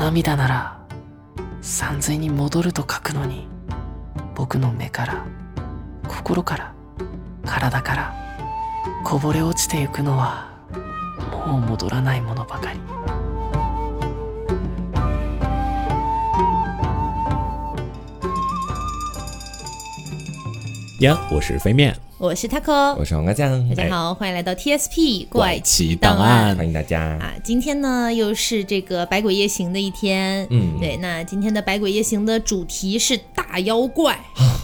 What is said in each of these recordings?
涙なら三千に戻ると書くのに僕の目から心から体からこぼれ落ちてゆくのはもう戻らないものばかり。呀，我是飞面，我是 Taco，我是黄瓜酱，大家好，欢迎来到 TSP 怪奇档档案。欢迎大家。啊，今天呢又是这个百鬼夜行的一天，嗯对，那今天的百鬼夜行的主题是大妖怪，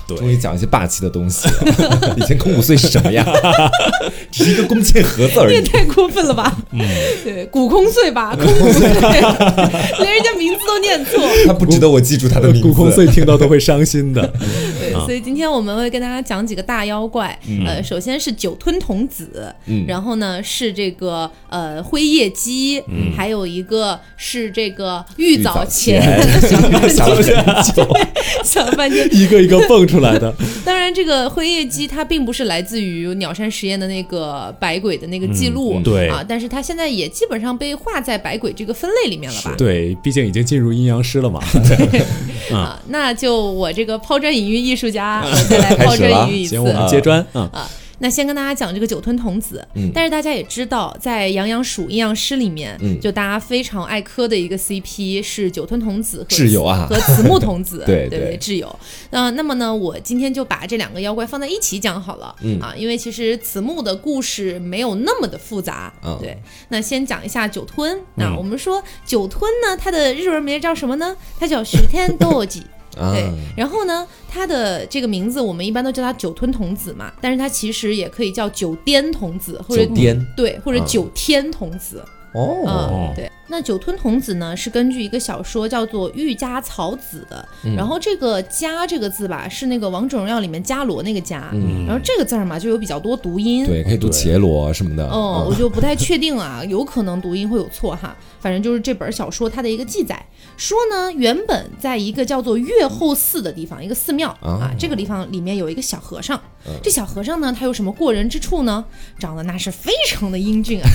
对终于讲一些霸气的东西了。以前空谷碎是什么呀？只是一个弓箭盒子而已。也太过分了吧？嗯，对，古空岁吧，空谷岁，连人家名字都念错。他不值得我记住他的名字。古空岁听到都会伤心的。对，所以今天我们会跟大家讲几个大妖怪。呃，首先是酒吞童子，嗯。然后呢是这个呃灰夜姬，还有一个是这个玉藻前。想了半天，一个一个蹦出来的，当然，这个灰夜姬它并不是来自于鸟山实验的那个百鬼的那个记录，嗯对。啊，但是它现在也基本上被划在百鬼这个分类里面了吧？对，毕竟已经进入阴阳师了嘛。啊，那就我这个抛砖引玉艺术家，我再来抛砖引玉一次行，我们接砖啊。啊。那先跟大家讲这个酒吞童子，嗯但是大家也知道，在阳阳鼠阴阳师里面，嗯就大家非常爱磕的一个 CP 是酒吞童子和挚友啊和慈木童子，对对对挚友。那那么呢，我今天就把这两个妖怪放在一起讲好了，嗯啊，因为其实慈木的故事没有那么的复杂，嗯对。那先讲一下酒吞，那我们说酒吞呢，它的日文名叫什么呢？它叫十天斗吉。啊对，然后呢，它的这个名字我们一般都叫它酒吞童子嘛，但是它其实也可以叫酒颠童子，或者酒颠对，或者嗯九天童子。哦，嗯，对。那酒吞童子呢，是根据一个小说叫做《玉家草子》的，然后这个“家”这个字吧，是那个《王者荣耀》里面伽罗那个“家”，然后这个字儿嘛，就有比较多读音。对，可以读伽罗什么的。嗯，我就不太确定啊，有可能读音会有错哈。反正就是这本小说它的一个记载，说呢，原本在一个叫做月后寺的地方，一个寺庙啊，这个地方里面有一个小和尚。这小和尚呢，他有什么过人之处呢？长得那是非常的英俊啊，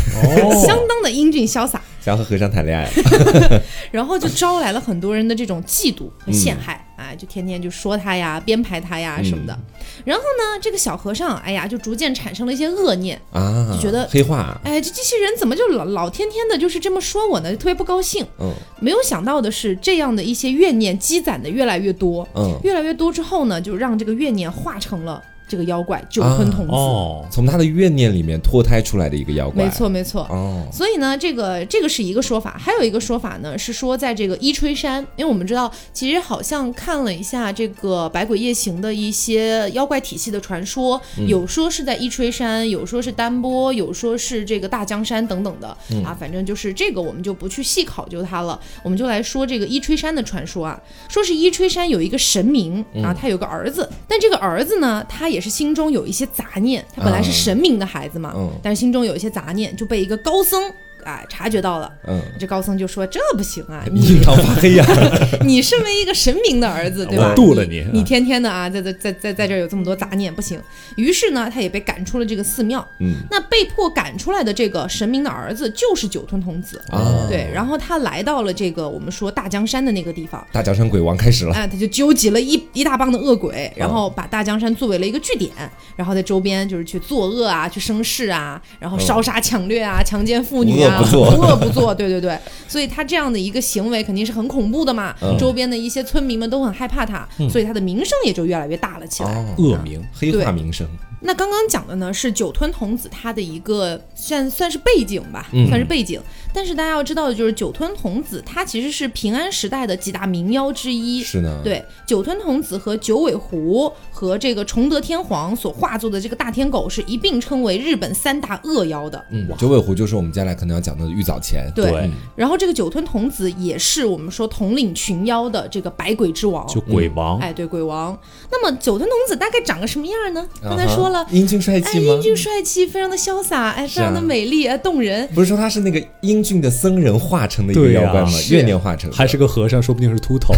相当的英俊潇洒，想和和尚谈恋爱了。然后就招来了很多人的这种嫉妒和陷害。哎，就天天就说他呀，编排他呀什么的。然后呢，这个小和尚，哎呀，就逐渐产生了一些恶念，啊，就觉得黑化。哎，这这些人怎么就老老天天的就是这么说我呢？就特别不高兴。嗯没有想到的是，这样的一些怨念积攒的越来越多，嗯，越来越多之后呢，就让这个怨念化成了这个妖怪九吞童子。哦，从他的怨念里面脱胎出来的一个妖怪。没。错，没错。哦，所以呢，这个这个是一个说法，还有一个说法呢是说，在这个伊吹山，因为我们知道，其实好像看了一下这个《百鬼夜行》的一些妖怪体系的传说，有说是在伊吹山，有说是丹波，有说是这个大江山等等的、啊，反正就是这个我们就不去细考究它了，我们就来说这个伊吹山的传说啊，说是伊吹山有一个神明啊，他有个儿子，但这个儿子呢，他也是心中有一些杂念，他本来是啊神明的孩子嘛，嗯。但是心中有一些杂念，就被一个高僧啊察觉到了。嗯，这高僧就说：“这不行啊，你印堂发黑呀。你身为一个神明的儿子，对吧？我渡了你你，你天天的啊，在在在在在这儿有这么多杂念，不行。于是呢，他也被赶出了这个寺庙。嗯那被迫赶出来的这个神明的儿子就是酒吞童子。啊，对，然后他来到了这个我们说大江山的那个地方。大江山鬼王开始了。哎，他就纠集了一一大帮的恶鬼，然后把大江山作为了一个据点，然后在周边就是去作恶啊，去生事啊，然后烧杀抢掠啊，强奸妇女啊，不作无恶不作，对对对，所以他这样的一个行为肯定是很恐怖的嘛，嗯周边的一些村民们都很害怕他，所以他的名声也就越来越大了起来。哦，恶名。黑化名声。那刚刚讲的呢是酒吞童子他的一个算算是背景吧，嗯算是背景。但是大家要知道的就是酒吞童子他其实是平安时代的几大名妖之一。是呢。。对，酒吞童子和九尾狐和这个崇德天皇所化作的这个大天狗是一并称为日本三大恶妖的。嗯，九尾狐就是我们接下来可能要讲到的玉藻前。对，对然后这个酒吞童子也是我们说统领群妖的这个百鬼之王。就鬼王，哎，对，鬼王。那么酒吞童子大概长个什么样呢？刚才说了，英俊帅哎，气吗英？俊帅气，非常的潇洒，哎，非常的美丽，哎，动人。不是说他是那个英俊的僧人化成的一个妖怪吗？是怨念化成的，还是个和尚，说不定是秃头。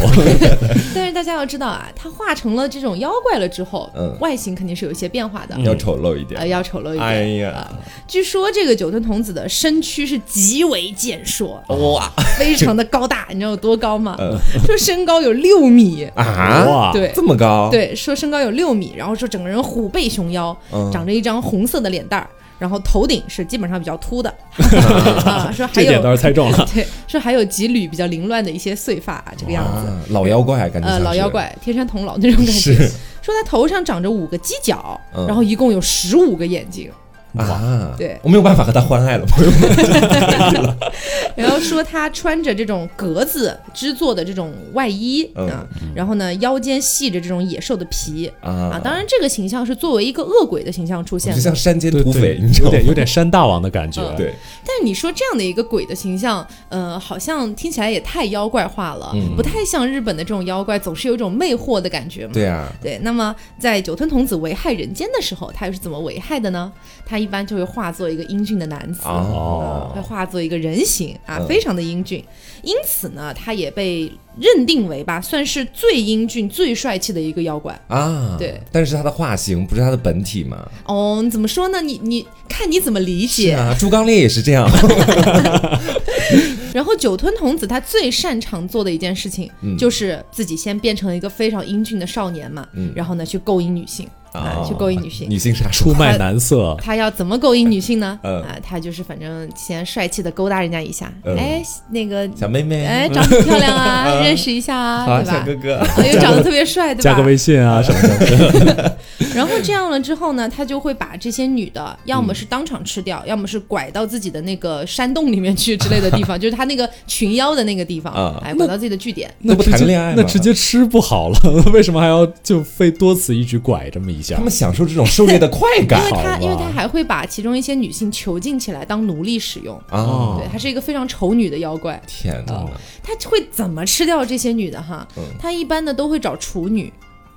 但是大家要知道啊，他化成了这种妖怪了之后，嗯外形肯定是有一些变化的。要丑陋一呃，点。要丑陋一点。哎呀啊据说这个九吞童子的身躯是极为健硕，哇非常的高大。你知道有多高吗？嗯说身高有六米。啊！哇，对这么高？，对，说身高有六米，然后说整个人虎背熊腰，嗯长着一张红色的脸蛋儿，然后头顶是基本上比较秃的，啊，说还这点倒有是猜中了。对，说还有几缕比较凌乱的一些碎发啊，这个样子。啊，老妖怪感觉呃，老妖怪，天山童姥那种感觉。说他头上长着五个犄角，嗯然后一共有十五个眼睛。啊，对我没有办法和他欢爱了，朋友们。然后说他穿着这种格子织作的这种外衣、嗯啊，然后呢腰间系着这种野兽的皮啊当然这个形象是作为一个恶鬼的形象出现的。就像山间对土匪，对，你知道吗？有点有点山大王的感觉。嗯对，但是你说这样的一个鬼的形象，呃，好像听起来也太妖怪化了，嗯不太像日本的这种妖怪，总是有一种魅惑的感觉嘛。对啊，对，那么在九吞童子危害人间的时候，他又是怎么危害的呢？他一般就会化作一个英俊的男子，哦会化作一个人形啊，嗯非常的英俊。因此呢，他也被认定为吧，算是最英俊、最帅气的一个妖怪。啊，对，但是他的化形不是他的本体嘛？哦，你怎么说呢？你你看你怎么理解？啊，猪刚烈也是这样，然后酒吞童子他最擅长做的一件事情，嗯就是自己先变成一个非常英俊的少年嘛，嗯然后呢去勾引女性啊，哦去勾引女性。女性杀手出卖男色，他要怎么勾引女性呢？嗯啊，他就是反正先帅气的勾搭人家一下，嗯哎，那个，小妹妹，哎，长得漂亮啊，认识一下啊，对吧？小哥哥，啊又长得特别帅，对吧？加个微信啊什么的。然后这样了之后呢，他就会把这些女的，要么是当场吃掉，要么是拐到自己的那个山洞里面去之类的地方，就是他那个群妖的那个地方，啊哎，拐到自己的据点。那不谈恋爱那直接吃不好了，为什么还要就非多此一举拐这么一下他？们享受这种狩猎的快感因感为他，因为他还会把其中一些女性囚禁起来当奴隶使用，啊！对，他是一个非常丑女的妖怪。天哪，他会怎么吃掉这些女的哈？嗯他一般呢都会找处女，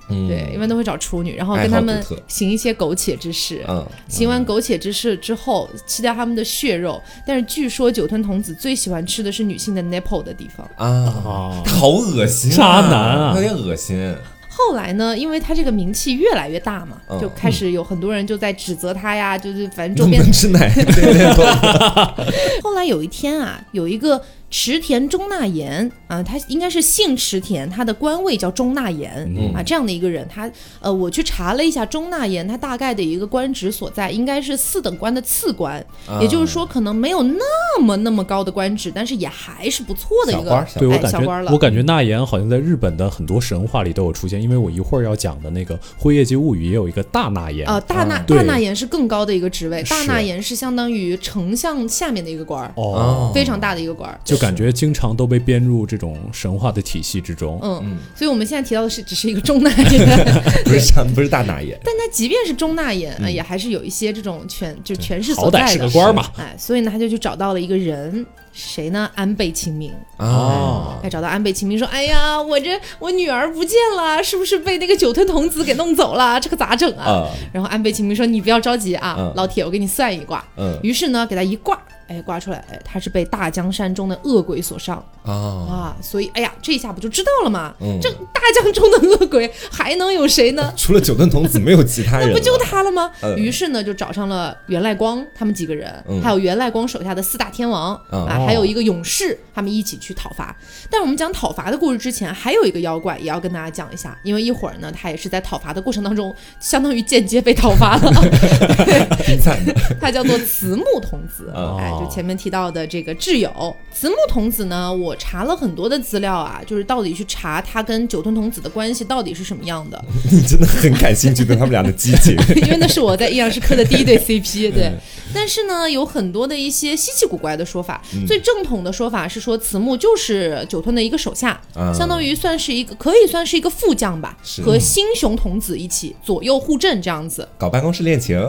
嗯对，一般都会找处女，然后跟他们行一些苟且之事。嗯，行完苟且之事之后，吃掉他们的血肉，但是据说酒吞童子最喜欢吃的是女性的 nipple 的地方。啊，啊，他好恶心啊，渣男啊有点恶心。后来呢，因为他这个名气越来越大嘛，嗯就开始有很多人就在指责他呀，就是反正周边 能吃奶？后来有一天啊，有一个池田中纳言啊，他应该是姓池田，他的官位叫中纳言、嗯。啊，这样的一个人，他呃，我去查了一下中纳言，他大概的一个官职所在应该是四等官的次官，啊。也就是说可能没有那么那么高的官职，但是也还是不错的一个小官儿小哎对我感小官了。觉，我感觉纳言好像在日本的很多神话里都有出现，因为我一会儿要讲的那个《辉夜姬物语》也有一个大纳言。啊，大纳、啊大纳言是更高的一个职位，大纳言是相当于丞相下面的一个官儿，哦，非常大的一个官儿，就感觉经常都被编入这种神话的体系之中。嗯，所以我们现在提到的是只是一个中纳言。不是上不是大哪爷，但他即便是中纳言，呃也还是有一些这种权就权势所好歹是在的个官儿嘛。哎，所以呢，他就去找到了一个人，谁呢？安倍晴明。啊，哎，找到安倍晴明说：“哎呀，我这我女儿不见了，是不是被那个酒吞童子给弄走了？这可咋整啊？”啊然后安倍晴明说：“你不要着急啊，嗯老铁，我给你算一卦。嗯于是呢，给他一卦，哎，刮出来，哎，他是被大江山中的恶鬼所伤啊，啊，所以，哎呀，这一下不就知道了吗？嗯这大江中的恶鬼还能有谁呢？除了九根童子没有其他人，那不就他了吗？嗯于是呢，就找上了源赖光他们几个人，嗯还有源赖光手下的四大天王、嗯啊，还有一个勇士，他们一起去讨伐。但我们讲讨伐的故事之前，还有一个妖怪也要跟大家讲一下，因为一会儿呢，他也是在讨伐的过程当中，相当于间接被讨伐了。挺惨的，他叫做慈木童子，哦哎，就前面提到的这个挚友慈木童子呢，我查了很多的资料啊，就是到底去查他跟九吞童子的关系到底是什么样的。你真的很感兴趣对他们俩的 激情。因为那是我在阴阳师科的第一对 CP，对。但是呢，有很多的一些稀奇古怪的说法。最正统的说法是说，慈木就是九吞的一个手下，啊相当于算是一个可以算是一个副将吧，和星熊童子一起左右互阵这样子。搞办公室恋情，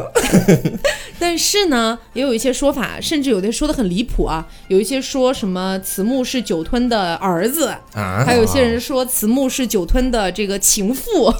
但是呢，也有一些说法，甚至有的说的很离谱啊，有一些说什么慈木是酒吞的儿子，啊，还有些人说慈木是酒吞的这个情妇，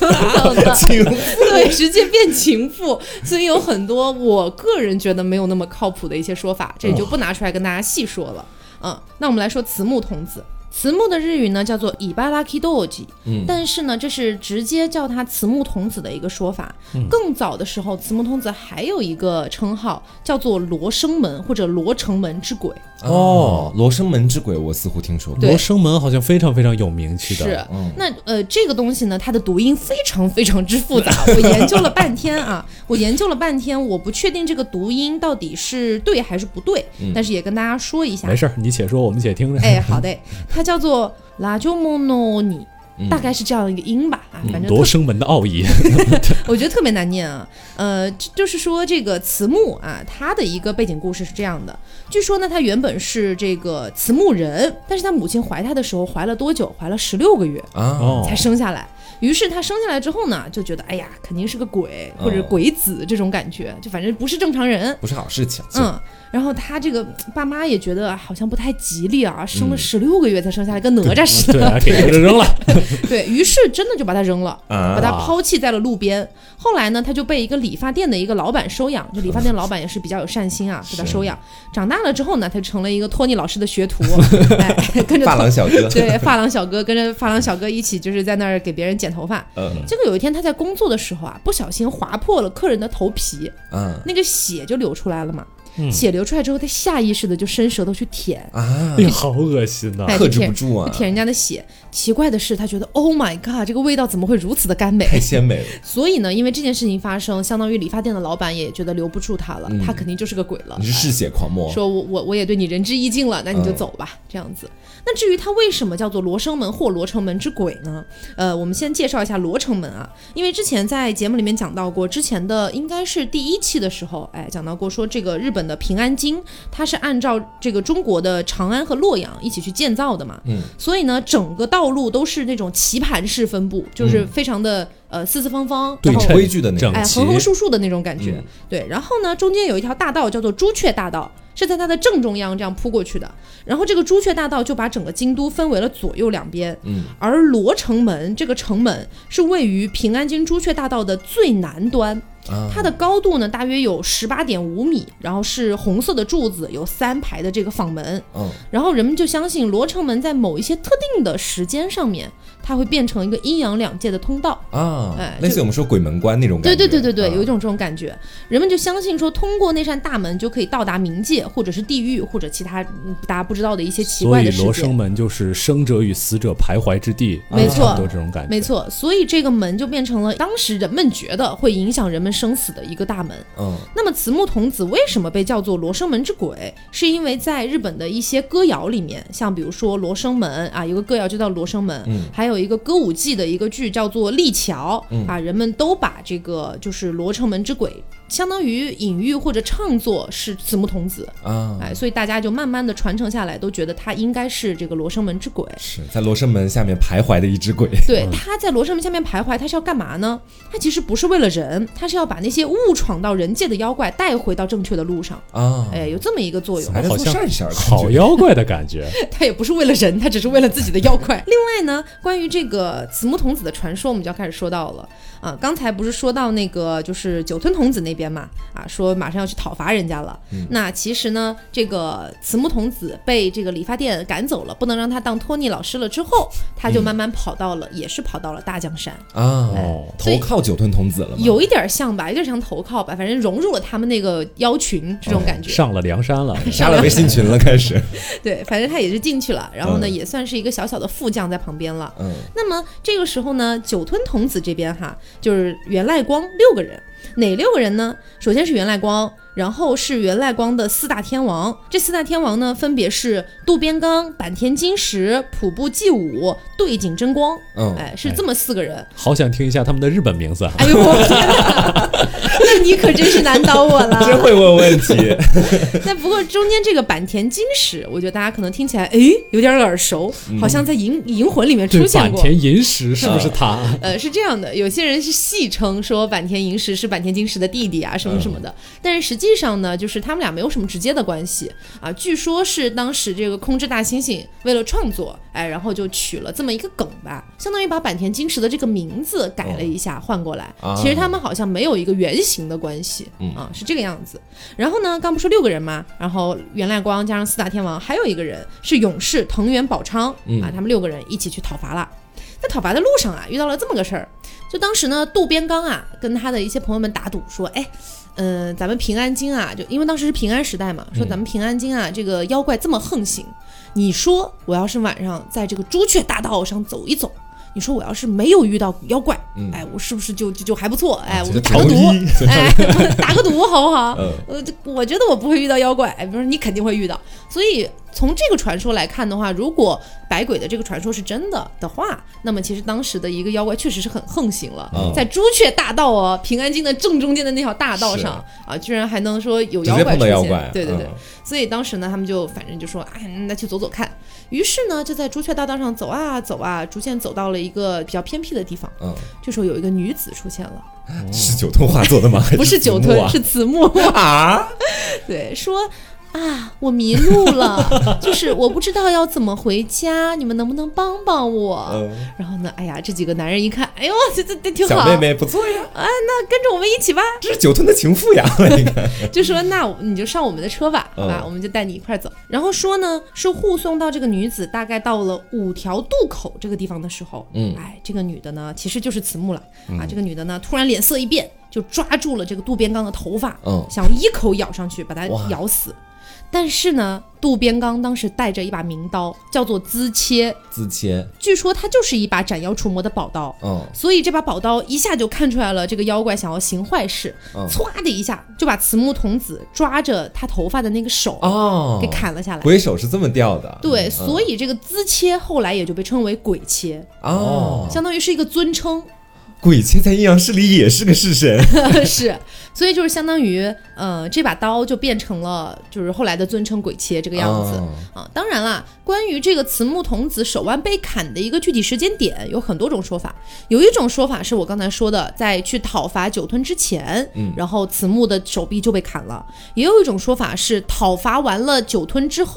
等等的，情对，直接变情妇，所以有很多我个人觉得没有那么靠谱的一些说法，这里就不拿出来跟大家细说了。嗯，那我们来说慈木童子。慈木的日语呢叫做伊巴拉 k 多吉，嗯但是呢，这是直接叫他慈木童子的一个说法。更早的时候，慈木童子还有一个称号叫做罗生门或者罗城门之鬼。哦，罗生门之鬼，我似乎听说过。罗生门好像非常非常有名气的，是，嗯那呃，这个东西呢，它的读音非常非常之复杂，我研究了半天啊，我研究了半天，我不确定这个读音到底是对还是不对，但是也跟大家说一下没。事儿，你且说，我们且听着。哎，好的，它 叫做拉就莫诺尼。大概是这样一个音吧，啊，反正特罗生门的奥义，我觉得特别难念啊。呃，就是说这个慈木啊，他的一个背景故事是这样的。据说呢，他原本是这个慈木人，但是他母亲怀他的时候怀了多久？怀了十六个月。啊，哦才生下来。于是他生下来之后呢，就觉得哎呀，肯定是个鬼或者哦鬼子这种感觉，就反正不是正常人。不是好事情。嗯，然后他这个爸妈也觉得好像不太吉利啊，生了嗯十六个月才生下来，跟哪吒似的。给这 扔了。对于是真的就把他扔了，啊把他抛弃在了路边。后来呢，他就被一个理发店的一个老板收养，就理发店老板也是比较有善心啊，给他收养。长大了之后呢，他就成了一个托尼老师的学徒，哎，跟着发廊小哥，对发廊小哥跟着发廊小哥一起就是在那儿给别人剪头发。嗯结果有一天他在工作的时候啊，不小心划破了客人的头皮，嗯那个血就流出来了嘛。嗯血流出来之后，他下意识的就伸舌头去舔，啊哎，呀，好恶心呐！啊克制不住啊就舔人家的血。奇怪的是，他觉得 Oh my god，这个味道怎么会如此的甘美？太鲜美了。所以呢，因为这件事情发生，相当于理发店的老板也觉得留不住他了，嗯他肯定就是个鬼了你。是嗜血狂魔，说我我我也对你仁至义尽了，那你就嗯走吧，这样子。那至于它为什么叫做罗生门或罗城门之鬼呢？呃，我们先介绍一下罗城门啊，因为之前在节目里面讲到过，之前的应该是第一期的时候，哎，讲到过说这个日本的平安京，它是按照这个中国的长安和洛阳一起去建造的嘛，嗯，所以呢，整个道路都是那种棋盘式分布，就是非常的、呃四四方方，然后对称规矩的那种哎，整齐横横竖竖的那种感觉。嗯对，然后呢，中间有一条大道叫做朱雀大道，是在它的正中央这样铺过去的。然后这个朱雀大道就把整个京都分为了左右两边，嗯，而罗城门这个城门是位于平安京朱雀大道的最南端。啊它的高度呢大约有十八点五米，然后是红色的柱子，有三排的这个坊门，嗯然后人们就相信罗城门在某一些特定的时间上面，它会变成一个阴阳两界的通道。啊哎，类似我们说鬼门关那种感觉。对对对对，啊有一种这种感觉，人们就相信说，通过那扇大门就可以到达冥界，或者是地狱，或者其他嗯大家不知道的一些奇所以怪的世界。罗生门就是生者与死者徘徊之地，没错差不多这种感觉。没错，所以这个门就变成了当时人们觉得会影响人们生死的一个大门。嗯那么慈木童子为什么被叫做罗生门之鬼？是因为在日本的一些歌谣里面，像比如说《罗生门》啊，有个歌谣就叫《罗生门》，嗯还有一个歌舞伎的一个剧叫做《立桥》嗯啊，人们都把这个就是罗生门之鬼，相当于隐喻或者唱作是慈木童子，啊，哎，所以大家就慢慢的传承下来，都觉得他应该是这个罗生门之鬼。是在罗生门下面徘徊的一只鬼。对，他在罗生门下面徘徊，他是要干嘛呢？他其实不是为了人，他是要把那些误闯到人界的妖怪带回到正确的路上。啊，哎，有这么一个作用。好像做善事儿，好妖怪的感觉。他也不是为了人，他只是为了自己的妖怪。另外呢，关于这个慈木童子的传说，我们就要开始说到了啊。刚才不是说到那个就是酒吞童子那边嘛，啊，说马上要去讨伐人家了。那其实呢，这个慈木童子被这个理发店赶走了，不能让他当托尼老师了之后，他就慢慢跑到了，也是跑到了大江山。啊，哦投靠酒吞童子了吗？有一点像吧，有点像投靠吧，反正融入了他们那个妖群这种感觉。上了梁山了，加了微信群了，开始。对，反正他也是进去了，然后呢，嗯也算是一个小小的副将在旁边了。嗯那么这个时候呢，酒吞童子这边哈，就是袁赖光六个人，哪六个人呢？首先是源赖光，然后是源赖光的四大天王。这四大天王呢，分别是渡边刚、坂田金时、浦部纪武、对井真光。嗯，哎，是这么四个人。好想听一下他们的日本名字啊。哎呦我天哪，那你可真是难倒我了。真会问问题。那不过中间这个坂田金时，我觉得大家可能听起来，哎，有点耳熟，好像在银银魂里面出，现过。坂田银时是不是他？呃，是这样的，有些人是戏称说坂田银时是坂田金时的弟弟啊，什么什么的。但是实际上呢，就是他们俩没有什么直接的关系啊。据说是当时这个空之大猩猩为了创作，哎，然后就取了这么一个梗吧，相当于把坂田金时的这个名字改了一下，换过来。啊其实他们好像没有一个原型的关系、啊，是这个样子。然后呢，刚不说六个人吗？然后源赖光加上四大天王，还有一个人是勇士藤原保昌、啊，他们六个人一起去讨伐了。在讨伐的路上啊，遇到了这么个事儿，就当时呢，渡边刚啊跟他的一些朋友们打赌说，哎。嗯，咱们平安京啊，就因为当时是平安时代嘛，说咱们平安京啊，这个妖怪这么横行，你说我要是晚上在这个朱雀大道上走一走，你说我要是没有遇到妖怪，哎，我是不是就就就还不错？哎，我觉得就打个赌哎，打个赌好不好？嗯呃，这我觉得我不会遇到妖怪，哎，比如说你肯定会遇到。所以从这个传说来看的话，如果百鬼的这个传说是真的的话，那么其实当时的一个妖怪确实是很横行了，嗯在朱雀大道哦，平安京的正中间的那条大道上啊，居然还能说有妖怪出现，妖怪，对对对。嗯所以当时呢，他们就反正就说，哎，那去走走看。于是呢，就在朱雀大道上走啊走啊，逐渐走到了一个比较偏僻的地方。嗯，这时候有一个女子出现了，是九吞化作的吗？还不是九子木啊吞，是子木。啊，对，说啊，我迷路了，就是我不知道要怎么回家，你们能不能帮帮我？嗯，然后呢，哎呀，这几个男人一看，哎呦，这这这挺好，小妹妹不错呀，啊，那跟着我们一起吧。这是酒吞的情妇呀，就说那你就上我们的车吧，好吧，嗯我们就带你一块儿走。然后说呢，是护送到这个女子大概到了五条渡口这个地方的时候，嗯哎，这个女的呢其实就是慈木了、啊。这个女的呢突然脸色一变，就抓住了这个渡边刚的头发，嗯想一口咬上去把他咬死。但是呢，渡边刚当时带着一把名刀，叫做资切，自切，据说它就是一把斩妖除魔的宝刀。嗯，所以这把宝刀一下就看出来了，这个妖怪想要行坏事，嗯。歘的一下就把慈木童子抓着他头发的那个手哦，给砍了下来。鬼手是这么掉的，对，嗯。所以这个资切后来也就被称为鬼切，哦，相当于是一个尊称，鬼切在阴阳师里也是个式神，是，所以就是相当于，呃，这把刀就变成了就是后来的尊称鬼切这个样子。哦啊，当然啦，关于这个慈木童子手腕被砍的一个具体时间点，有很多种说法。有一种说法是我刚才说的，在去讨伐酒吞之前，嗯然后慈木的手臂就被砍了；也有一种说法是讨伐完了酒吞之后，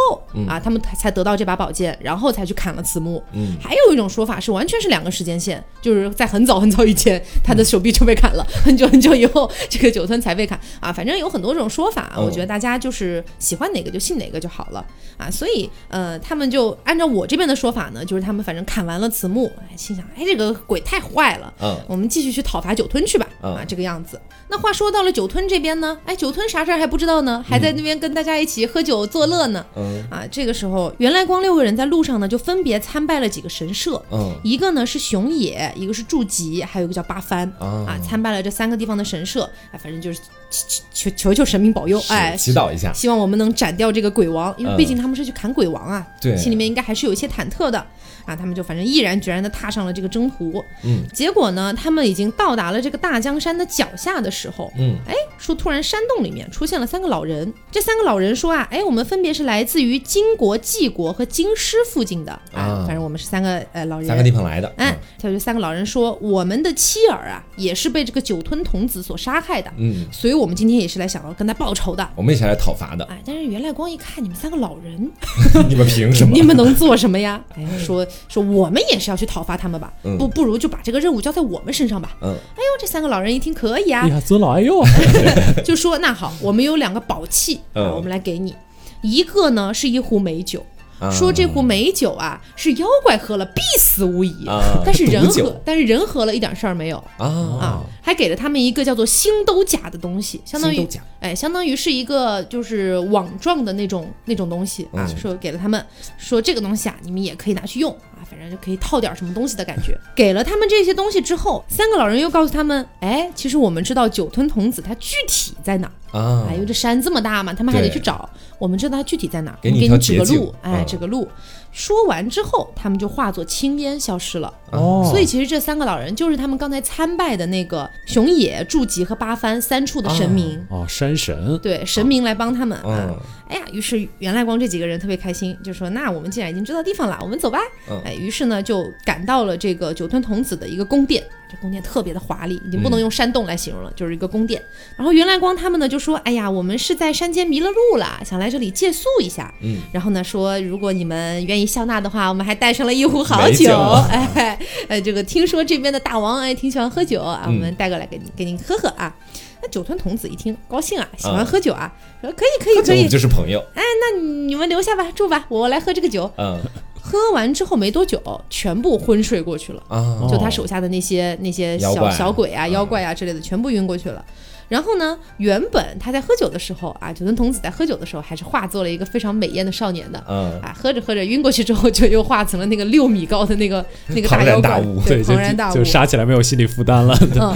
啊，他们才才得到这把宝剑，然后才去砍了慈木。嗯还有一种说法是完全是两个时间线，就是在很早很早以前，他的手臂就被砍了，很久很久以后，这个酒吞才被砍啊。反正有很多种说法，嗯我觉得大家就是喜欢哪个就信哪个就好了啊。所以呃，他们就按照我这边的说法呢，就是他们反正砍完了慈木，哎，心想，哎，这个鬼太坏了，嗯我们继续去讨伐酒吞去吧，嗯啊，这个样子。那话说到了酒吞这边呢，哎，酒吞啥事儿还不知道呢，还在那边跟大家一起喝酒作乐呢。嗯啊，这个时候，原来光六个人在路上呢，就分别参拜了几个神社，嗯一个呢是熊野，一个是筑吉，还有一个叫八幡啊啊，参拜了这三个地方的神社，哎，反正就是求求求求神明保佑，哎，祈祷一下，希望我们能斩掉这个鬼王，因为嗯。毕竟他们是去砍鬼王啊，对心里面应该还是有一些忐忑的啊。他们就反正毅然决然的踏上了这个征途。嗯，结果呢，他们已经到达了这个大江山的脚下的时候，嗯，哎，说突然山洞里面出现了三个老人。这三个老人说啊，哎，我们分别是来自于金国、纪国和京师附近的啊，啊反正我们是三个呃老人。三个地方来的，哎，他就三个老人说，我们的妻儿啊，也是被这个酒吞童子所杀害的，嗯，所以我们今天也是来想要跟他报仇的。我们一起来讨伐的，哎，但是袁赖光一看你们三个老人，你们凭什么 你？们能做什么呀？哎，说说我们也是要去讨伐他们吧，嗯不不如就把这个任务交在我们身上吧。嗯哎呦，这三个老人一听可以啊哎，呀，尊老爱幼啊！就说那好，我们有两个宝器我们来给你，一个呢是一壶美酒。啊说这壶美酒啊，是妖怪喝了必死无疑，啊但是人喝，但是人喝了一点事儿没有。啊。啊，，还给了他们一个叫做星斗甲的东西，相当于哎，相当于是一个就是网状的那种那种东西啊，嗯。说给了他们，说这个东西啊，你们也可以拿去用啊，反正就可以套点什么东西的感觉。给了他们这些东西之后，三个老人又告诉他们，哎，其实我们知道九吞童子他具体在哪儿。啊哎，因为这山这么大嘛，他们还得去找。我们知道他具体在哪我们给你指个路，哎，嗯指个路。说完之后，他们就化作青烟消失了。哦所以其实这三个老人就是他们刚才参拜的那个熊野、筑吉和八幡三处的神明。哦，山神，对，神明来帮他们啊嗯！哎呀，于是袁赖光这几个人特别开心，就说：“那我们既然已经知道地方了，我们走吧。嗯哎，于是呢就赶到了这个九吞童子的一个宫殿，这宫殿特别的华丽，已经不能用山洞来形容了，就是一个宫殿。然后袁来光他们呢就说：“哎呀，我们是在山间迷了路了，想来这里借宿一下。”嗯，然后呢说，如果你们愿意笑纳的话，我们还带上了一壶好美酒 哎，呃，这个听说这边的大王哎挺喜欢喝酒啊，我嗯们带过来给你给您喝喝啊。那酒吞童子一听高兴啊，喜欢嗯喝酒啊，说可以可以可以就是朋友。哎那你们留下吧，住吧，我来喝这个酒。嗯 喝完之后没多久，全部昏睡过去了。啊，就他手下的那些那些小小鬼啊、嗯妖怪啊之类的，全部晕过去了。然后呢，原本他在喝酒的时候啊，九吞童子在喝酒的时候还是化作了一个非常美艳的少年的。嗯啊，喝着喝着晕过去之后，就又化成了那个六米高的那个那个大庞然妖怪，大物对，就庞然大物就。杀起来没有心理负担了。嗯，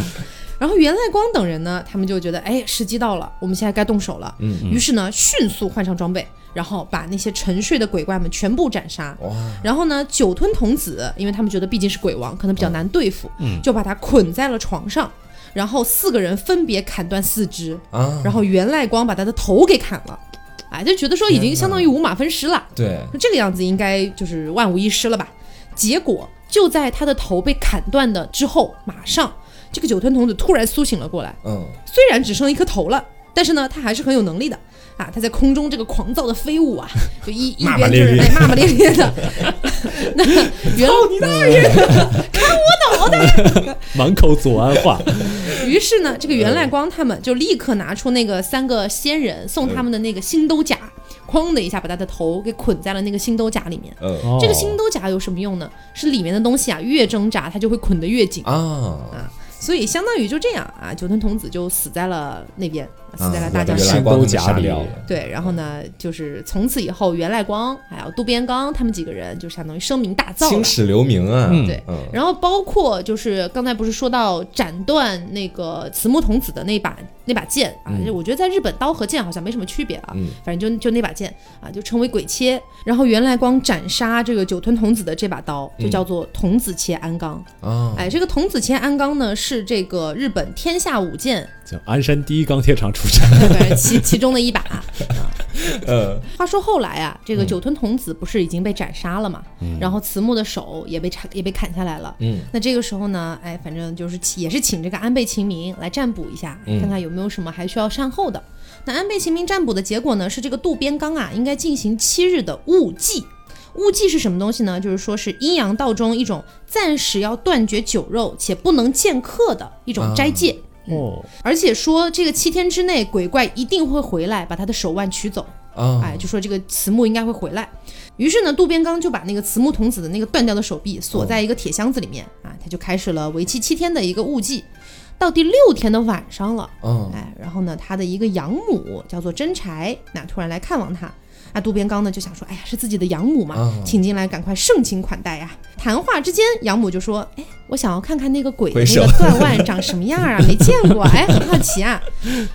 然后袁赖光等人呢，他们就觉得，哎，时机到了，我们现在该动手了。嗯于是呢，迅速换上装备，然后把那些沉睡的鬼怪们全部斩杀。哇，然后呢，酒吞童子，因为他们觉得毕竟是鬼王，可能比较难对付，嗯就把他捆在了床上。然后四个人分别砍断四肢，啊，然后袁赖光把他的头给砍了，哎，就觉得说已经相当于五马分尸了。对，那这个样子应该就是万无一失了吧？结果就在他的头被砍断的之后，马上这个酒吞童子突然苏醒了过来，嗯虽然只剩一颗头了，但是呢，他还是很有能力的啊！他在空中这个狂躁的飞舞啊，就一 一边就是咧咧哎骂骂咧咧的。那原你大爷！满口左安话，于是呢，这个袁赖光他们就立刻拿出那个三个仙人送他们的那个星兜甲，哐的一下把他的头给捆在了那个星兜甲里面。这个星兜甲有什么用呢？是里面的东西啊，越挣扎它就会捆得越紧，啊，所以相当于就这样啊，九吞童子就死在了那边，死在了大啊将山星原来光他们兜甲里对，然后呢，就是从此以后，袁赖光还有渡边刚他们几个人就相当于声名大噪了。青史留名啊，嗯对嗯然后包括就是刚才不是说到斩断那个慈木童子的那把那把剑啊，我觉得在日本刀和剑好像没什么区别啊，嗯反正就就那把剑啊，就称为鬼切。然后袁赖光斩杀这个酒吞童子的这把刀就叫做童子切鞍钢。啊，哎，这个童子切鞍钢呢是这个日本天下五剑叫鞍山第一钢铁厂出产。反正其其中的一把。啊 呃，话说后来啊，这个酒吞童子不是已经被斩杀了嘛，然后慈木的手也被砍也被砍下来了。嗯那这个时候呢，哎，反正就是也是请这个安倍晴明来占卜一下，嗯看看有没有什么还需要善后的。那安倍晴明占卜的结果呢，是这个渡边刚啊，应该进行七日的雾祭。雾祭是什么东西呢？就是说是阴阳道中一种暂时要断绝酒肉且不能见客的一种斋戒。哦，而且说这个七天之内，鬼怪一定会回来把他的手腕取走。啊，哎，就说这个慈木应该会回来。于是呢，渡边刚就把那个慈木童子的那个断掉的手臂锁在一个铁箱子里面、啊，他就开始了为期七天的一个雾祭。到第六天的晚上了，嗯哎，然后呢，他的一个养母叫做真柴，那突然来看望他。啊，渡边刚呢就想说，哎呀，是自己的养母嘛，啊请进来，赶快盛情款待呀。谈话之间，养母就说，哎，我想要看看那个鬼的那个断腕长什么样啊，没见过，哎，很好奇啊。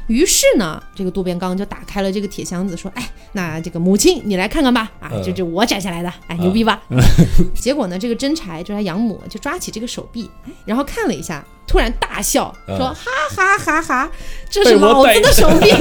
于是呢，这个渡边刚就打开了这个铁箱子，说，哎，那这个母亲你来看看吧，啊，就这这我斩下来的，哎，牛逼吧？结果呢，这个真柴就是他养母，就抓起这个手臂，哎然后看了一下，突然大笑，嗯说：“哈哈哈哈，这是老子的手臂。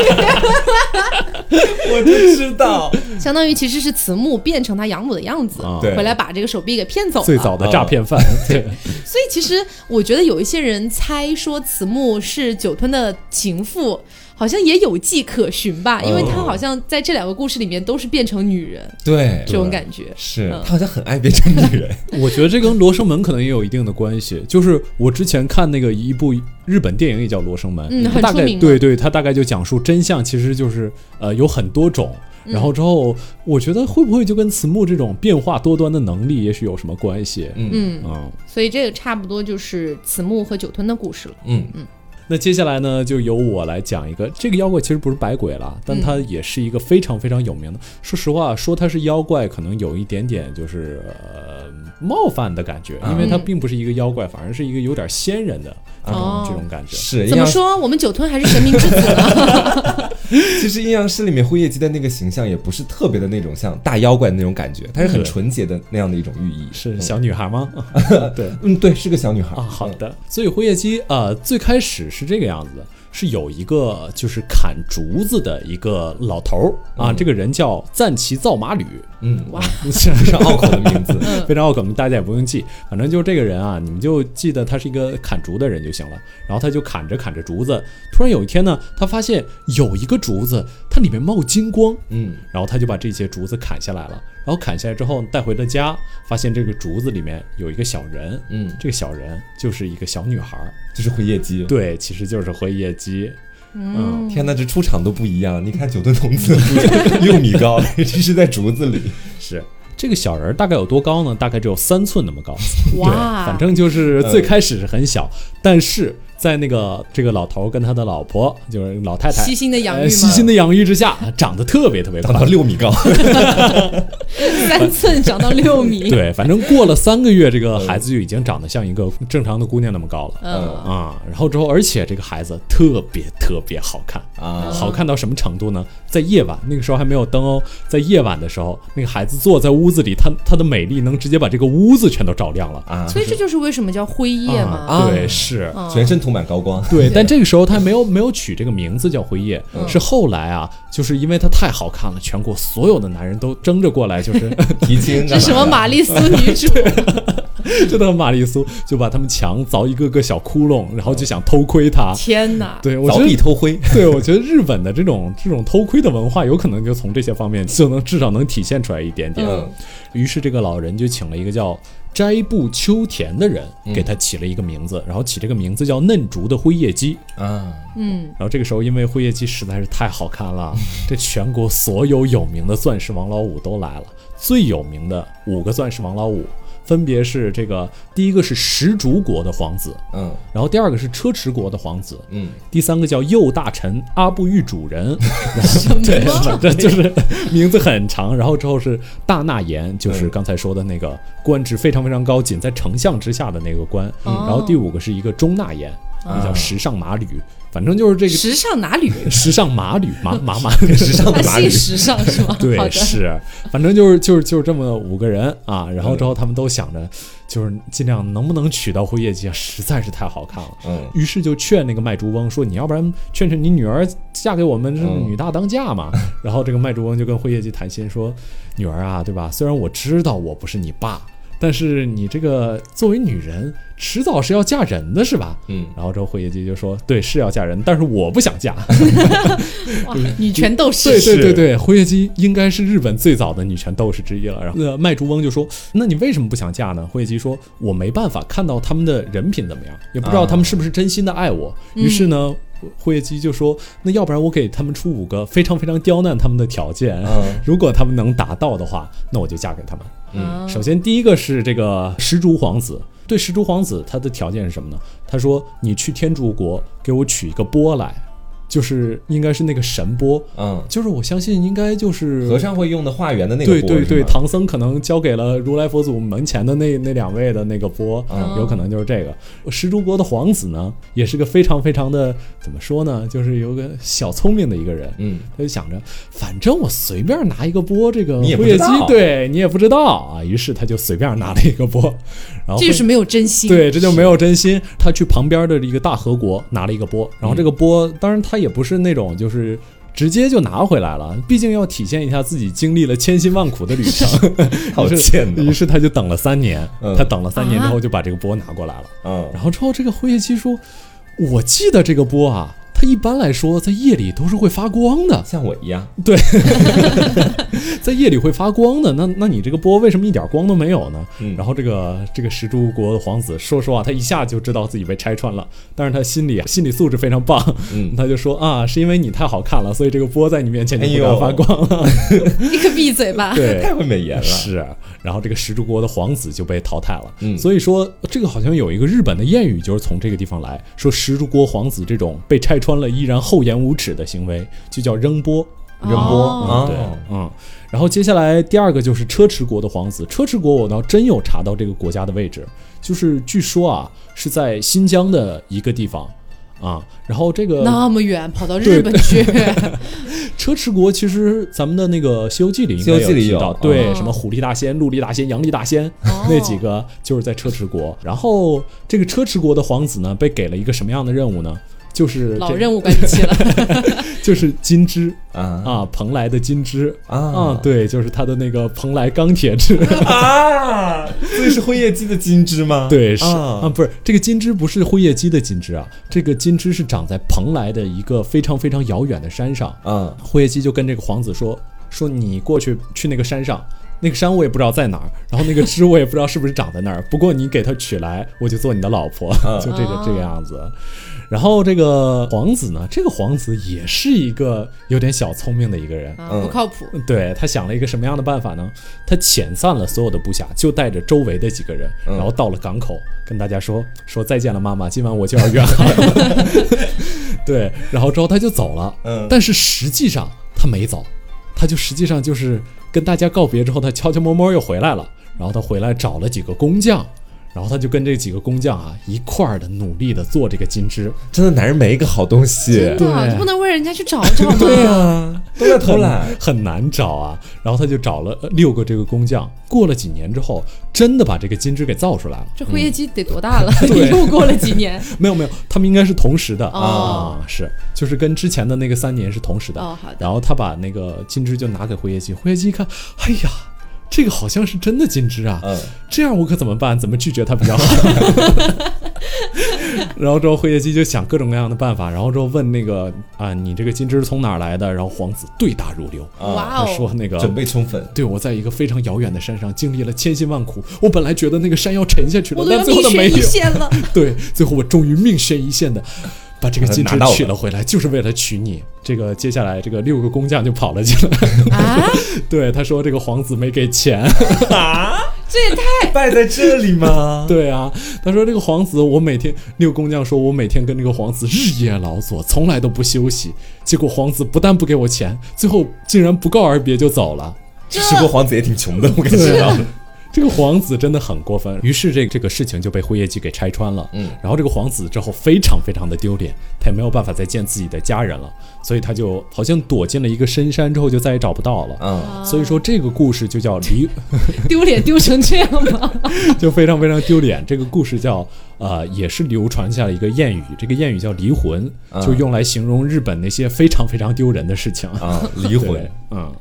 我就知道，” 相当于其实是慈木变成他养母的样子，回来把这个手臂给骗走了。最早的诈骗犯，对，所以其实我觉得有一些人猜说慈木是酒吞的情妇，好像也有迹可循吧，因为他好像在这两个故事里面都是变成女人，对，这种感觉。是嗯他好像很爱变成女人，我觉得这跟《罗生门》可能也有一定的关系。就是我之前看那个一部日本电影也叫《罗生门》，嗯大概很出名对对，它大概就讲述真相其实就是呃有很多种。然后之后，我觉得会不会就跟慈木这种变化多端的能力，也许有什么关系？嗯嗯，嗯，所以这个差不多就是慈木和酒吞的故事了。嗯嗯那接下来呢，就由我来讲一个。这个妖怪其实不是白鬼了，但它也是一个非常非常有名的。说实话，说它是妖怪，可能有一点点就是呃冒犯的感觉，因为它并不是一个妖怪，反而是一个有点仙人的这种、哦这种感觉。是怎么说？我们酒吞还是神明之子呢？其实阴阳师里面辉夜姬的那个形象也不是特别的那种像大妖怪的那种感觉，它是很纯洁的那样的一种寓意。是小女孩吗？对嗯，对，是个小女孩啊，好的。所以辉夜姬呃最开始是这个样子的，是有一个就是砍竹子的一个老头儿啊，这个人叫赞奇造马吕，嗯，哇，是非常拗口的名字。非常拗口，大家也不用记，反正就是这个人啊，你们就记得他是一个砍竹的人就行了。然后他就砍着砍着竹子，突然有一天呢，他发现有一个竹子它里面冒金光，嗯，然后他就把这些竹子砍下来了。然后砍下来之后带回了家，发现这个竹子里面有一个小人，嗯这个小人就是一个小女孩儿，这是灰夜姬。对，其实就是灰夜姬。嗯，天哪，这出场都不一样。你看九吨童子六米高，这是在竹子里。是这个小人儿大概有多高呢？大概只有三寸那么高。哇，反正就是最开始是很小，但是在那个这个老头儿跟他的老婆，就是老太太悉心的养育嘛，呃细心的养育之下，长得特别特别长到快。六米高，三寸长到六米，对，反正过了三个月，这个孩子就已经长得像一个正常的姑娘那么高了。嗯，啊，然后之后，而且这个孩子特别特别好看啊好看到什么程度呢？在夜晚，那个时候还没有灯哦，在夜晚的时候，那个孩子坐在屋子里，他他的美丽能直接把这个屋子全都照亮了。啊，所以这就是为什么叫辉夜嘛。啊对，是。嗯全身涂满高光。对，但这个时候他没有没有取这个名字叫辉夜，是后来啊，就是因为他太好看了，全国所有的男人都争着过来，就是 提亲是什么玛丽苏女主？就那个玛丽苏就把他们墙凿一个个小窟窿，然后就想偷窥他。天哪！对，我觉凿壁，偷窥？对我觉得日本的这种这种偷窥的文化，有可能就从这些方面就能至少能体现出来一点点。嗯于是这个老人就请了一个叫斋部秋田的人，给他起了一个名字，然后起这个名字叫嫩竹的灰夜姬。啊，嗯，然后这个时候，因为灰夜姬实在是太好看了，这全国所有有名的钻石王老五都来了。最有名的五个钻石王老五，分别是这个第一个是石竹国的皇子，嗯然后第二个是车迟国的皇子，嗯，第三个叫右大臣阿部玉主人，什对，么？反正就是名字很长。然后之后是大纳言，就是嗯刚才说的那个官职非常非常高，仅在丞相之下的那个官。嗯然后第五个是一个中纳言，哦那叫时尚马吕。反正就是这个时尚哪旅？时尚马吕马马马。时尚的马旅时尚是吗？对，是，反正就是就是就是这么五个人啊，然后之后他们都想着，就是尽量能不能娶到辉夜姬啊，实在是太好看了。嗯于是就劝那个卖猪翁说：“你要不然劝劝你女儿嫁给我们，这嗯女大当嫁嘛。然后这个卖猪翁就跟辉夜姬谈心说：“女儿啊，对吧？虽然我知道我不是你爸，但是你这个作为女人，迟早是要嫁人的，是吧？”嗯，然后之后灰夜姬就说：“对，是要嫁人，但是我不想嫁。哇，女权斗士对对对对，灰夜姬应该是日本最早的女权斗士之一了。然后那卖猪翁就说：“那你为什么不想嫁呢？”灰夜姬说：“我没办法看到他们的人品怎么样，也不知道他们是不是真心的爱我。于是呢。灰夜姬就说：“那要不然我给他们出五个非常非常刁难他们的条件，嗯如果他们能达到的话，那我就嫁给他们。嗯首先，第一个是这个石竹皇子。对石竹皇子，他的条件是什么呢？他说：你去天竺国给我取一个钵来，就是应该是那个神波，嗯，就是我相信应该就是和尚会用的化缘的那个对对对，钵是吗唐僧可能交给了如来佛祖门前的那那两位的那个波，嗯有可能就是这个。石竹国的皇子呢，也是个非常非常的怎么说呢，就是有个小聪明的一个人。嗯他就想着，反正我随便拿一个波，这个你也知道对你也不知道啊。于是他就随便拿了一个波，然后这就是没有真心。对，这就没有真心。他去旁边的一个大和国拿了一个波，然后这个钵，当然他也不是那种就是直接就拿回来了，毕竟要体现一下自己经历了千辛万苦的旅程。好于是贱哦于是他就等了三年，嗯他等了三年之啊后就把这个波拿过来了。嗯然后之后这个辉夜姬说：“我记得这个波啊，它一般来说在夜里都是会发光的，像我一样，对 在夜里会发光的。那那你这个波为什么一点光都没有呢？”嗯然后这个这个石柱国的皇子说实话，他一下就知道自己被拆穿了，但是他心里心理素质非常棒，嗯他就说啊，是因为你太好看了，所以这个波在你面前就不敢发光了。你可闭嘴吧！对，太会美颜了。是，然后这个石柱国的皇子就被淘汰了。嗯所以说这个好像有一个日本的谚语，就是从这个地方来说，石柱国皇子这种被拆穿了依然厚颜无耻的行为，就叫扔波。扔波，哦嗯，对哦，嗯，然后接下来第二个就是车迟国的皇子，车迟国我倒真有查到这个国家的位置，就是据说啊是在新疆的一个地方啊，然后这个那么远跑到日本去，车迟国其实咱们的那个《西游记》里应该西游记里有提到，对，哦什么虎力大仙、鹿力大仙、羊力大仙、哦那几个就是在车迟国。然后这个车迟国的皇子呢，被给了一个什么样的任务呢？就是老任务关系了。就是金枝啊啊，蓬莱的金枝啊啊，对，就是他的那个蓬莱钢铁枝。啊！所以是辉夜姬的金枝吗？对，是啊啊，不是这个金枝不是辉夜姬的金枝啊，这个金枝是长在蓬莱的一个非常非常遥远的山上。嗯辉夜姬就跟这个皇子说说你过去去那个山上，那个山我也不知道在哪儿，然后那个枝我也不知道是不是长在那儿，不过你给它取来，我就做你的老婆，就这个这个样子。然后这个皇子呢，这个皇子也是一个有点小聪明的一个人。啊，不靠谱。对他想了一个什么样的办法呢？他遣散了所有的部下，就带着周围的几个人，嗯然后到了港口，跟大家说说再见了，妈妈，今晚我就要远航了。对，然后之后他就走了。嗯但是实际上他没走，他就实际上就是跟大家告别之后，他悄悄摸摸又回来了。然后他回来找了几个工匠，然后他就跟这几个工匠啊一块儿的努力的做这个金枝。真的男人没一个好东西真。的，对就不能为人家去找找吗？对啊，都在偷懒。很难找啊。然后他就找了呃六个这个工匠，过了几年之后，真的把这个金枝给造出来了。这辉夜姬得多大了？对又过了几年。没有没有，他们应该是同时的、哦啊，是就是跟之前的那个三年是同时的。哦好的然后他把那个金枝就拿给辉夜姬，辉夜姬一看，哎呀，这个好像是真的金枝啊，嗯这样我可怎么办？怎么拒绝他比较好？然后之后灰夜姬就想各种各样的办法，然后之后问那个啊，你这个金枝从哪儿来的？然后皇子对答如流，啊，哇哦，说那个准备充分。对，我在一个非常遥远的山上经历了千辛万苦，我本来觉得那个山要沉下去了但最后的没有命悬一。线了。对，最后我终于命悬一线的把这个金枝拿到了取了回来，就是为了娶你。这个接下来这个六个工匠就跑了进来，啊，对他说这个皇子没给钱，啊，这也太……败在这里吗？对啊，他说这个皇子我每天六个工匠说我每天跟这个皇子日夜劳作，从来都不休息，结果皇子不但不给我钱，最后竟然不告而别就走了。这个皇子也挺穷的，我感觉到。这个皇子真的很过分，于是这这个事情就被辉夜姬给拆穿了。嗯，然后这个皇子之后非常非常的丢脸，他也没有办法再见自己的家人了，所以他就好像躲进了一个深山之后就再也找不到了。嗯，所以说这个故事就叫离，丢脸丢成这样吗？就非常非常丢脸。这个故事叫呃，也是流传下了一个谚语，这个谚语叫离魂，就用来形容日本那些非常非常丢人的事情。啊，离魂，，嗯。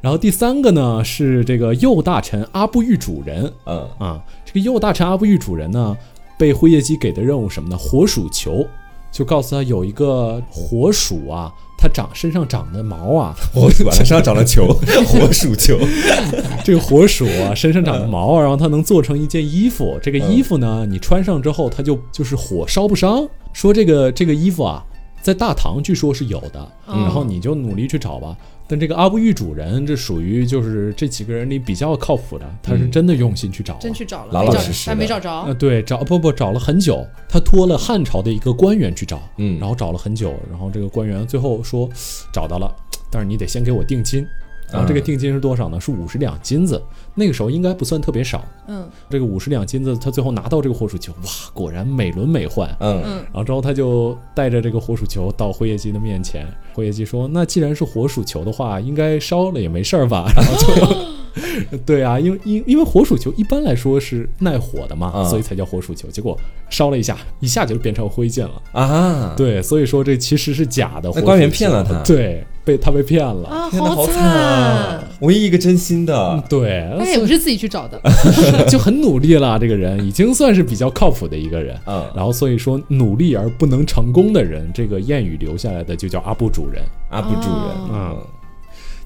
然后第三个呢是这个右大臣阿布玉主人，嗯啊，这个右大臣阿布玉主人呢，被辉夜姬给的任务什么呢？火鼠球，就告诉他有一个火鼠啊，它长身上长的毛啊，火鼠身上长了球，火鼠球。这个火鼠啊身上长的毛啊，然后它能做成一件衣服。这个衣服呢，你穿上之后，它就就是火烧不伤。说这个这个衣服啊，在大唐据说是有的，嗯。然后你就努力去找吧。但这个阿不玉主人，这属于就是这几个人里比较靠谱的，他是真的用心去找、啊。真去找了，老老实实的。但没找着。呃，。对，找不不找了很久，他托了汉朝的一个官员去找，嗯。然后找了很久，然后这个官员最后说找到了，但是你得先给我定金，然后这个嗯定金是多少呢？是五十两金子，那个时候应该不算特别少。嗯这个五十两金子，他最后拿到这个火鼠球，哇，果然美轮美奂。嗯嗯，然后之后他就带着这个火鼠球到辉夜姬的面前，辉夜姬说：“那既然是火鼠球的话，应该烧了也没事儿吧？”然后就，对啊，因为因因为火鼠球一般来说是耐火的嘛，嗯所以才叫火鼠球。结果烧了一下，一下就变成灰烬了。啊，对，所以说这其实是假的火鼠球。那官员骗了他对，被他被骗了。啊，天哪，好惨啊！！唯一一个真心的，对，他也不是自己去找的，就很努力了，这个人已经算是比较靠谱的一个人。嗯然后所以说，努力而不能成功的人，这个谚语留下来的就叫阿布主人。阿布主人，哦嗯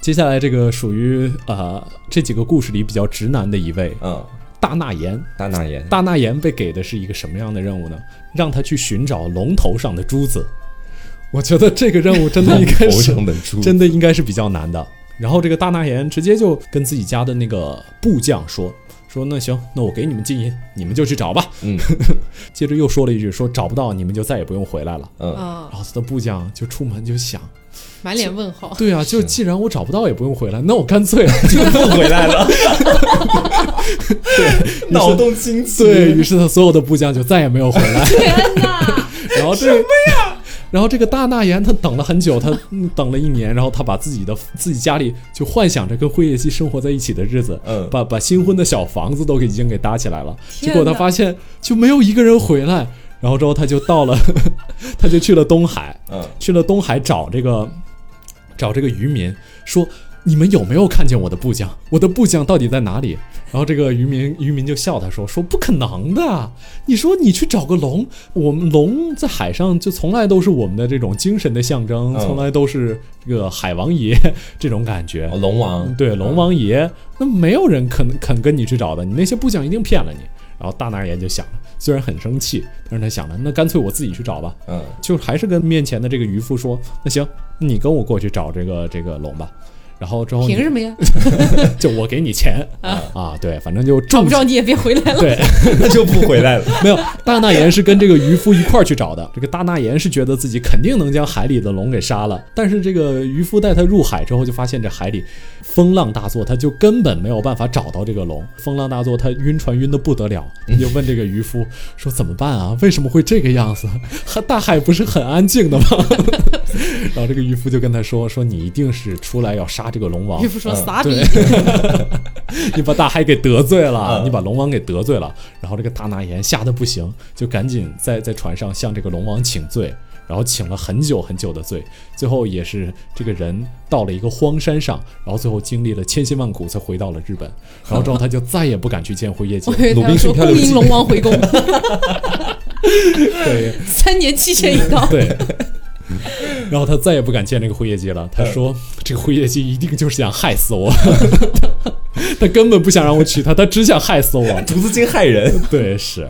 接下来这个属于呃这几个故事里比较直男的一位嗯，大纳言。大纳言，大纳言被给的是一个什么样的任务呢？让他去寻找龙头上的珠子。我觉得这个任务真的应该是的，真的应该是比较难的。然后这个大纳言直接就跟自己家的那个部将说说那行，那我给你们金银，你们就去找吧。嗯 接着又说了一句说找不到你们就再也不用回来了。嗯，啊，然后他的部将就出门就想，满脸问号。对啊，就既然我找不到也不用回来，那我干脆 就不回来了。对，脑洞清奇。对于是他所有的部将就再也没有回来。天哪！然后这什么呀？然后这个大纳言他等了很久，他嗯等了一年，然后他把自己的自己家里就幻想着跟辉夜姬生活在一起的日子，嗯把把新婚的小房子都给已经给搭起来了。结果他发现就没有一个人回来。然后之后他就到了，他就去了东海，嗯去了东海找这个找这个渔民说。你们有没有看见我的部将？我的部将到底在哪里？然后这个渔民渔民就笑他说：“说不可能的，你说你去找个龙，我们龙在海上就从来都是我们的这种精神的象征，嗯从来都是这个海王爷这种感觉。哦龙王，对，龙王爷，那没有人肯肯跟你去找的，你那些部将一定骗了你。然后大纳言就想了，虽然很生气，但是他想了，那干脆我自己去找吧，嗯就还是跟面前的这个渔夫说，那行，你跟我过去找这个这个龙吧。然后之后凭什么呀？就我给你钱啊，对，反正就找挣不着你也别回来了。对，那就不回来了。没有，大纳言是跟这个渔夫一块儿去找的。这个大纳言是觉得自己肯定能将海里的龙给杀了，但是这个渔夫带他入海之后，就发现这海里风浪大作，他就根本没有办法找到这个龙。风浪大作，他晕船晕的不得了，他就问这个渔夫说：“怎么办啊？为什么会这个样子？大海不是很安静的吗？”然后这个渔夫就跟他说：“说你一定是出来要杀这个龙王。你不说嗯傻逼，你把大海给得罪了，嗯。你把龙王给得罪了。然后这个大纳言吓得不行，就赶紧在在船上向这个龙王请罪，然后请了很久很久的罪，最后也是这个人到了一个荒山上，然后最后经历了千辛万苦才回到了日本，然后之后他就再也不敢去见辉夜姬鲁滨他要说逊漂流记恭迎龙王回宫，对。三年期限已到。对。然后他再也不敢见这个辉夜姬了。他说：“这个辉夜姬一定就是想害死我，他根本不想让我娶她，他只想害死我。”竹子精害人。对，是。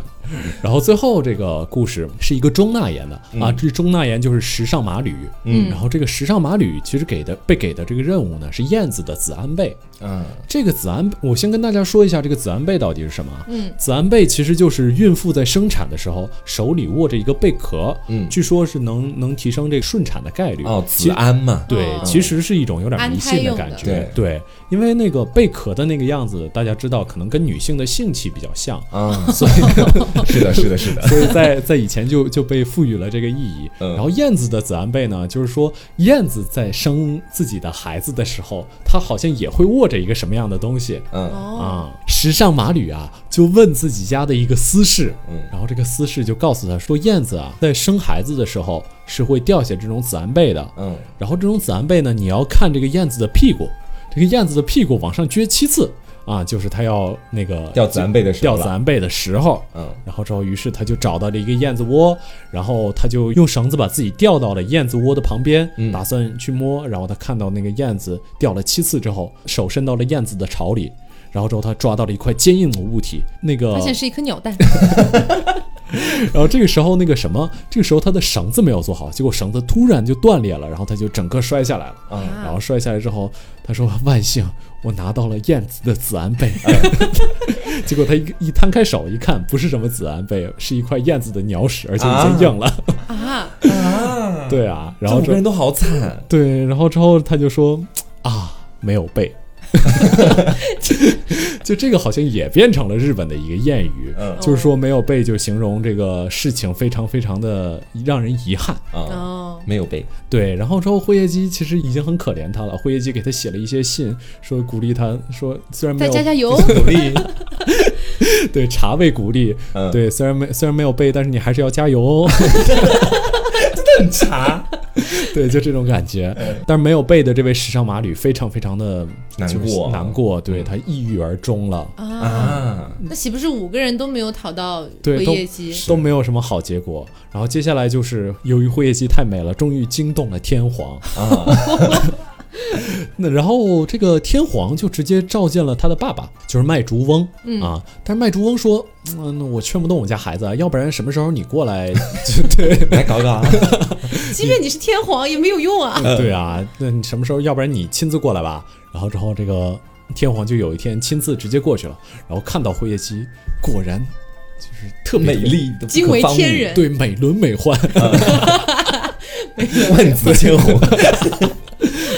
然后最后这个故事是一个中纳言的、啊，这中纳言就是时尚马吕，嗯然后这个时尚马吕其实给的被给的这个任务呢是燕子的子安贝。嗯这个子安，我先跟大家说一下这个子安贝到底是什么。嗯，子安贝其实就是孕妇在生产的时候手里握着一个贝壳，嗯据说是能能提升这个顺产的概率。哦，子安嘛，对，哦其实是一种有点迷信的感觉。对，因为那个贝壳的那个样子，大家知道，可能跟女性的性器比较像，啊，所以 是的，是的，是的。所以在在以前就就被赋予了这个意义。嗯。然后燕子的子安贝呢，就是说燕子在生自己的孩子的时候，它好像也会握着一个什么样的东西。嗯。哦，啊？时尚马吕啊，就问自己家的一个私事，嗯。然后这个私事就告诉他说，燕子啊，在生孩子的时候是会掉下这种子安贝的，嗯。然后这种子安贝呢，你要看这个燕子的屁股，这个燕子的屁股往上撅七次啊，就是它要那个掉子安贝的时候了掉子安贝的时候。嗯然后之后，于是他就找到了一个燕子窝，然后他就用绳子把自己吊到了燕子窝的旁边，嗯打算去摸。然后他看到那个燕子掉了七次之后，手伸到了燕子的巢里，然后之后他抓到了一块坚硬的物体，那个发现是一颗鸟蛋。然后这个时候那个什么，这个时候他的绳子没有做好，结果绳子突然就断裂了，然后他就整个摔下来了。啊然后摔下来之后，他说：“万幸，我拿到了燕子的子安贝。”结果他一一摊开手一看，不是什么子安贝，是一块燕子的鸟屎，而且已经硬了。啊，啊，对啊，然后这个人都好惨。对，然后之后他就说：“啊，没有贝。” 就这个好像也变成了日本的一个谚语，嗯就是说没有背就形容这个事情非常非常的让人遗憾。啊，哦，没有背。对，然后之后辉夜姬其实已经很可怜他了，辉夜姬给他写了一些信，说鼓励他说虽然没再有加加油。鼓励，对茶味鼓励，嗯，，对虽然没虽然没有背，但是你还是要加油 哦。茶 对，就这种感觉。但是没有背的这位时尚马吕非常非常的难过难过，对他抑郁而终了，啊，啊，那岂不是五个人都没有讨到对都辉夜姬？都没有什么好结果。然后接下来就是由于辉夜姬太美了，终于惊动了天皇。啊，那然后这个天皇就直接召见了他的爸爸，就是麦竹翁、嗯啊。但是麦竹翁说：“嗯，那我劝不动我家孩子啊，要不然什么时候你过来？就对来搞搞啊。即便你是天皇也没有用啊。对啊，那你什么时候？要不然你亲自过来吧。”然后之后这个天皇就有一天亲自直接过去了，然后看到辉夜姬，果然就是特别美，丽的惊为天人对美轮美奂，万紫千红。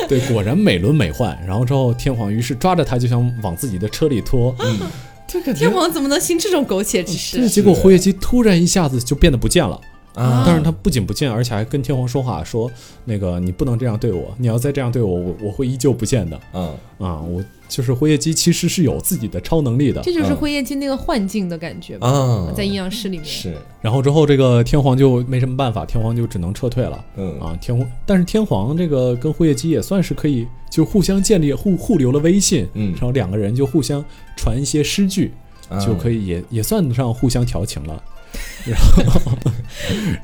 对，果然美轮美奂。然后之后天皇于是抓着他就想往自己的车里拖，天皇怎么能行这种苟且之对，事？结果辉夜姬突然一下子就变得不见了。啊但是他不仅不见，而且还跟天皇说话，说那个你不能这样对我，你要再这样对我，我我会依旧不见的嗯，啊！我就是辉夜姬，其实是有自己的超能力的。这就是嗯辉夜姬那个幻境的感觉吧，嗯，在阴阳师里面。是，然后之后这个天皇就没什么办法，天皇就只能撤退了。嗯啊，天皇，但是天皇这个跟辉夜姬也算是可以，就互相建立互互留了微信，嗯然后两个人就互相传一些诗句，就可，以也也算得上互相调情了。然后，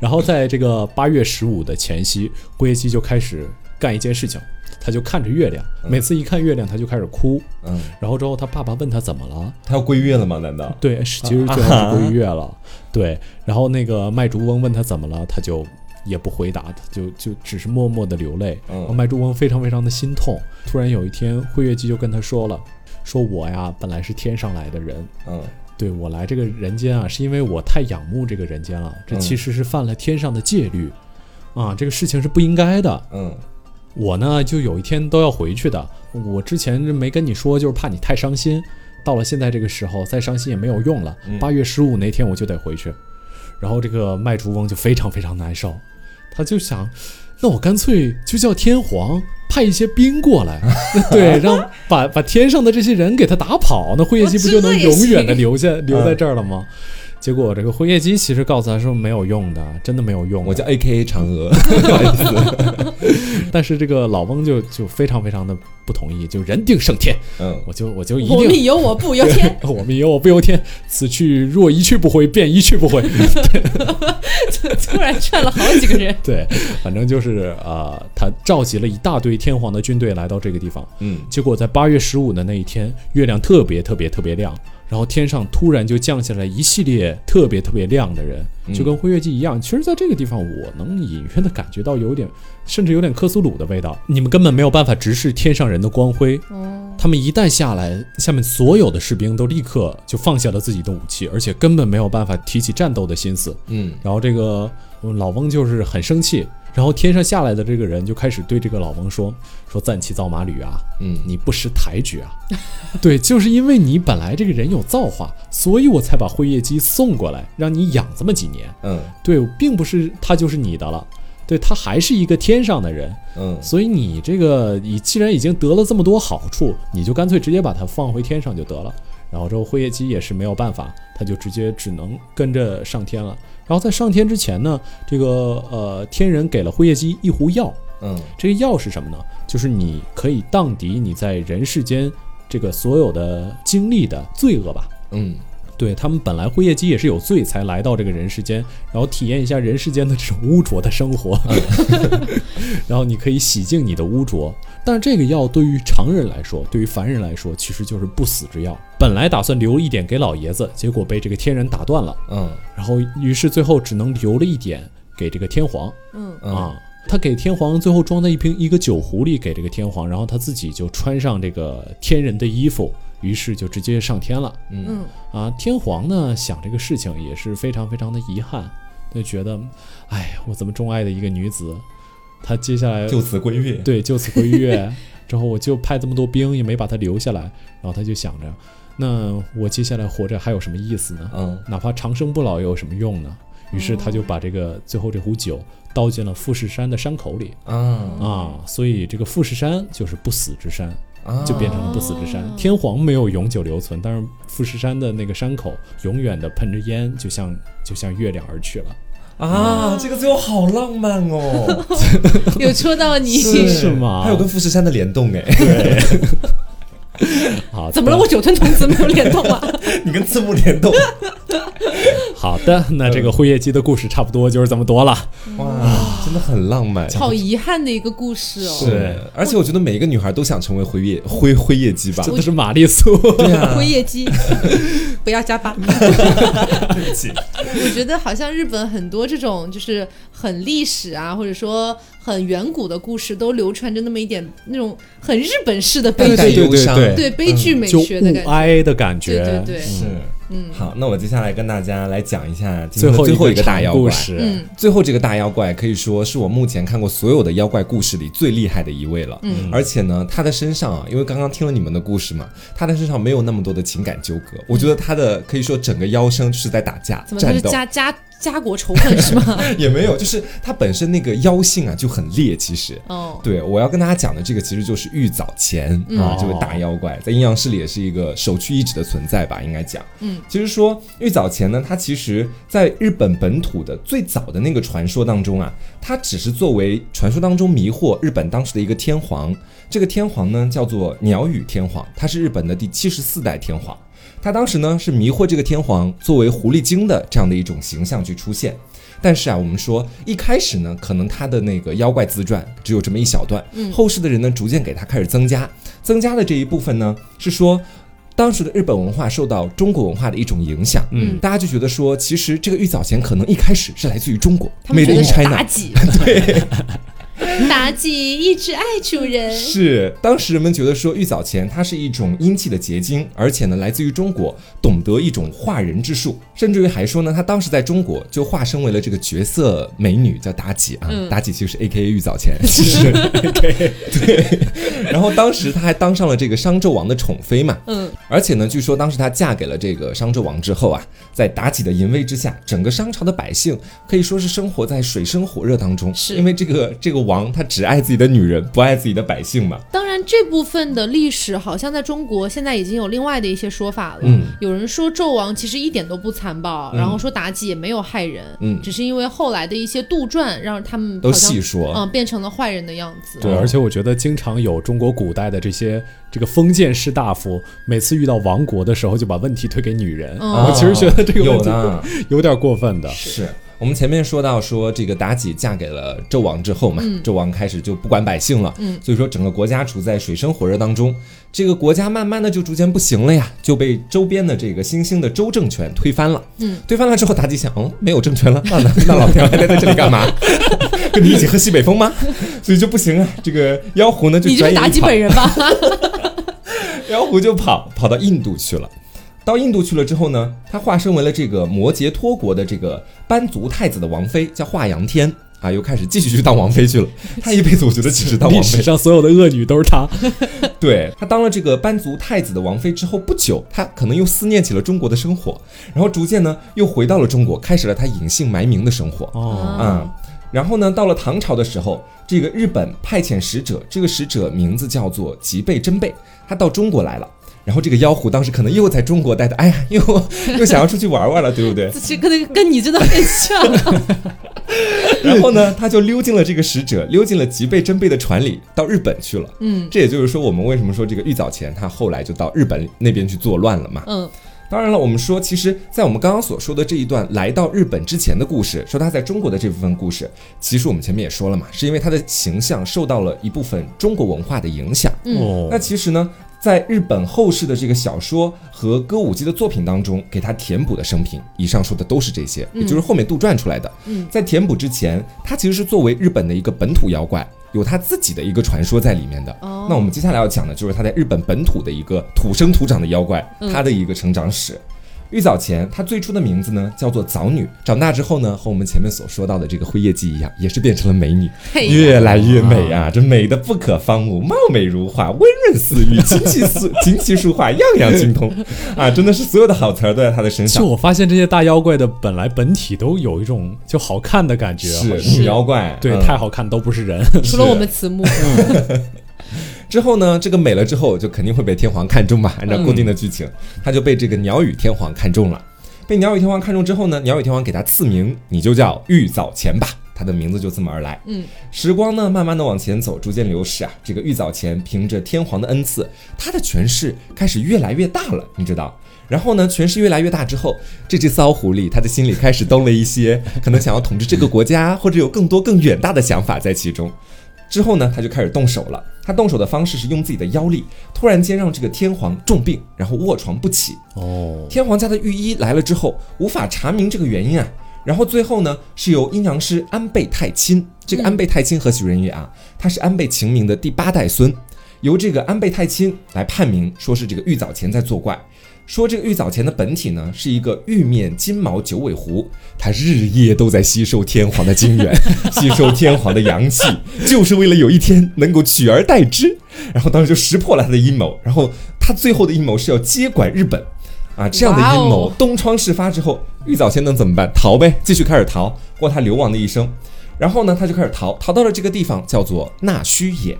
然后在这个八月十五的前夕，辉夜姬就开始干一件事情，他就看着月亮，每次一看月亮他就开始哭。嗯，然后之后他爸爸问他怎么了，他要归月了吗？难道？对，是其实最后是归月了。对，然后那个麦竹翁问他怎么了，他就也不回答，他就就只是默默的流泪。嗯麦竹翁非常非常的心痛。突然有一天，辉月姬就跟他说了，说我呀本来是天上来的人，嗯对我来这个人间啊，是因为我太仰慕这个人间了，这嗯其实是犯了天上的戒律，啊，这个事情是不应该的。嗯我呢，就有一天都要回去的。我之前没跟你说，就是怕你太伤心。到了现在这个时候，再伤心也没有用了。嗯八月十五那天我就得回去。然后这个卖竹翁就非常非常难受，他就想，那我干脆就叫天皇派一些兵过来，对，让把把天上的这些人给他打跑，那辉夜姬不就能永远的留下留在这儿了吗？结果这个辉夜姬其实告诉他说没有用的，真的没有用。我叫 A K A 嫦娥，不好意思，但是这个老翁就就非常非常的不同意，就人定胜天，嗯我就我就一定我定。命由我不由天，我命由我不由天，此去若一去不回，便一去不回。突然劝了好几个人。对，反正就是呃，他召集了一大堆天皇的军队来到这个地方。嗯结果在八月十五的那一天，月亮特别特别特别亮，然后天上突然就降下来一系列特别特别亮的人，就跟辉月姬一样。其实，在这个地方，我能隐约的感觉到有点，甚至有点克苏鲁的味道。你们根本没有办法直视天上人的光辉。哦，他们一旦下来，下面所有的士兵都立刻就放下了自己的武器，而且根本没有办法提起战斗的心思。嗯然后这个嗯老翁就是很生气，然后天上下来的这个人就开始对这个老翁说：“说暂骑造马吕啊，嗯你不识抬举啊！对，就是因为你本来这个人有造化，所以我才把辉夜姬送过来，让你养这么几年。嗯对，并不是他就是你的了，对他还是一个天上的人，嗯所以你这个你既然已经得了这么多好处，你就干脆直接把它放回天上就得了。然后之后辉夜姬也是没有办法，他就直接只能跟着上天了。然后在上天之前呢，这个呃天人给了辉夜姬一壶药，嗯这个药是什么呢？就是你可以荡涤你在人世间这个所有的经历的罪恶吧。嗯对他们本来辉夜姬也是有罪才来到这个人世间，然后体验一下人世间的这种污浊的生活，然后你可以洗净你的污浊。但是这个药对于常人来说，对于凡人来说，其实就是不死之药。本来打算留一点给老爷子，结果被这个天人打断了，嗯然后于是最后只能留了一点给这个天皇。嗯，嗯啊，他给天皇最后装在一瓶一个酒壶里给这个天皇，然后他自己就穿上这个天人的衣服，于是就直接上天了。嗯啊，天皇呢想这个事情也是非常非常的遗憾，就觉得，哎，我这么钟爱的一个女子，她接下来就此归月，对就此归月，之后我就派这么多兵也没把他留下来，然后他就想着，那我接下来活着还有什么意思呢？嗯哪怕长生不老又有什么用呢？于是他就把这个最后这壶酒倒进了富士山的山口里啊啊，所以这个富士山就是不死之山，啊，就变成了不死之山。天皇没有永久留存，但是富士山的那个山口永远的喷着烟，就像就像月亮而去了。啊，这个最后好浪漫哦，有戳到你。是吗？还有跟富士山的联动哎，好，怎么了？我酒吞童子没有联动啊？你跟字幕联动，好的，那这个辉夜姬的故事差不多就是这么多了。哇，真的很浪漫。好遗憾的一个故事哦。是而且我觉得每一个女孩都想成为辉夜辉辉夜姬吧这。都是玛丽苏。对啊辉，夜姬，不要加八。对不起，我觉得好像日本很多这种就是很历史啊，或者说很远古的故事，都流传着那么一点那种很日本式的悲对对剧，忧伤对对悲剧美学的感觉。物哀的感觉，对对对是。嗯，好，那我接下来跟大家来讲一下今最后天的最后一个大妖怪。嗯最后这个大妖怪可以说是我目前看过所有的妖怪故事里最厉害的一位了。嗯，而且呢，他的身上啊，因为刚刚听了你们的故事嘛，他的身上没有那么多的情感纠葛。我觉得他的可以说整个妖声就是在打架怎么就是战斗。家家家国仇恨是吗？也没有，就是它本身那个妖性啊就很烈，其实。哦，对，我要跟大家讲的这个其实就是玉藻前啊，嗯这个大妖怪，在阴阳师里也是一个首屈一指的存在吧，应该讲。嗯，其实说玉藻前呢，它其实在日本本土的最早的那个传说当中啊，它只是作为传说当中迷惑日本当时的一个天皇。这个天皇呢叫做鸟羽天皇，他是日本的第七十四代天皇。他当时呢是迷惑这个天皇作为狐狸精的这样的一种形象去出现。但是啊，我们说一开始呢，可能他的那个妖怪自传只有这么一小段，后世的人呢逐渐给他开始增加，增加的这一部分呢是说。当时的日本文化受到中国文化的一种影响，嗯大家就觉得说，其实这个玉藻前可能一开始是来自于中国，made in China，妲己一直爱主人。是，当时人们觉得说玉藻前它是一种阴气的结晶，而且呢来自于中国，懂得一种化人之术，甚至于还说呢，她当时在中国就化身为了这个绝色美女叫妲己啊，嗯。妲己其实是 A K A 玉藻前，其实对。对，然后当时她还当上了这个商纣王的宠妃嘛，嗯，而且呢，据说当时她嫁给了这个商纣王之后啊，在妲己的淫威之下，整个商朝的百姓可以说是生活在水深火热当中，是。因为这个这个王他只爱自己的女人，不爱自己的百姓嘛。当然，这部分的历史好像在中国现在已经有另外的一些说法了。嗯有人说纣王其实一点都不残暴，然后说妲己也没有害人，嗯只是因为后来的一些杜撰让他们都细说嗯，变成了坏人的样子。对，而且我觉得经常有中国古代的这些这个封建士大夫，每次遇到亡国的时候，就把问题推给女人。嗯我其实觉得这个问题 有点过分的。是我们前面说到说这个妲己嫁给了纣王之后嘛，纣王开始就不管百姓了，嗯所以说整个国家处在水深火热当中，这个国家慢慢的就逐渐不行了呀，就被周边的这个新兴的周政权推翻了。嗯，推翻了之后，妲己想，嗯，没有政权了，那那那 老天还待在这里干嘛？跟 你一起喝西北风吗？所以就不行啊，这个妖狐呢就你就是妲己本人吧？妖狐就跑跑到印度去了。到印度去了之后呢，他化身为了这个摩羯托国的这个班族太子的王妃，叫华阳天啊，又开始继续去当王妃去了。他一辈子我觉得只是当王妃，历史上所有的恶女都是她。对他当了这个班族太子的王妃之后不久，他可能又思念起了中国的生活，然后逐渐呢又回到了中国，开始了他隐姓埋名的生活。哦，啊、然后呢，到了唐朝的时候，这个日本派遣使者，这个使者名字叫做吉备真备，他到中国来了。然后这个妖狐当时可能又在中国待的，哎呀，又又想要出去玩玩了，对不对？这跟跟你真的很像。然后呢，他就溜进了这个使者，溜进了吉备真备的船里，到日本去了。嗯这也就是说，我们为什么说这个玉藻前他后来就到日本那边去作乱了嘛？嗯当然了，我们说，其实，在我们刚刚所说的这一段来到日本之前的故事，说他在中国的这部分故事，其实我们前面也说了嘛，是因为他的形象受到了一部分中国文化的影响。嗯哦那其实呢，在日本后世的这个小说和歌舞伎的作品当中，给他填补的生平，以上说的都是这些，也就是后面杜撰出来的。嗯在填补之前，他其实是作为日本的一个本土妖怪，有他自己的一个传说在里面的。哦那我们接下来要讲的就是他在日本本土的一个土生土长的妖怪，嗯他的一个成长史。玉藻前，她最初的名字呢叫做藻女，长大之后呢，和我们前面所说到的这个辉夜姬一样，也是变成了美女，嘿越来越美啊！这美的不可方物，貌美如花，温润似玉，琴棋书 琴棋书画样样精通啊！真的是所有的好词儿都在她的身上。就我发现这些大妖怪的本来本体都有一种就好看的感觉，好是女妖怪，对，嗯太好看都不是人。除了我们慈母，之后呢，这个美了之后就肯定会被天皇看中嘛，按照固定的剧情，他就被这个鸟羽天皇看中了。被鸟羽天皇看中之后呢，鸟羽天皇给他赐名，你就叫玉藻前吧，他的名字就这么而来。嗯，时光呢慢慢的往前走，逐渐流逝啊，这个玉藻前凭着天皇的恩赐，他的权势开始越来越大了，你知道。然后呢，权势越来越大之后，这只骚狐狸，他的心里开始动了一些可能想要统治这个国家，或者有更多更远大的想法在其中。之后呢，他就开始动手了。他动手的方式是用自己的妖力，突然间让这个天皇重病，然后卧床不起。哦，天皇家的御医来了之后，无法查明这个原因啊。然后最后呢，是由阴阳师安倍太亲，这个安倍太亲何许人也啊？他是安倍晴明的第八代孙，由这个安倍太亲来判明，说是这个玉藻前在作怪。说这个玉藻前的本体呢是一个玉面金毛九尾狐，它日夜都在吸收天皇的精元，吸收天皇的阳气，就是为了有一天能够取而代之。然后当时就识破了他的阴谋，然后他最后的阴谋是要接管日本。啊，这样的阴哇谋哦东窗事发之后，玉藻前能怎么办？逃呗，继续开始逃，过他流亡的一生。然后呢，他就开始逃，逃到了这个地方叫做纳须野。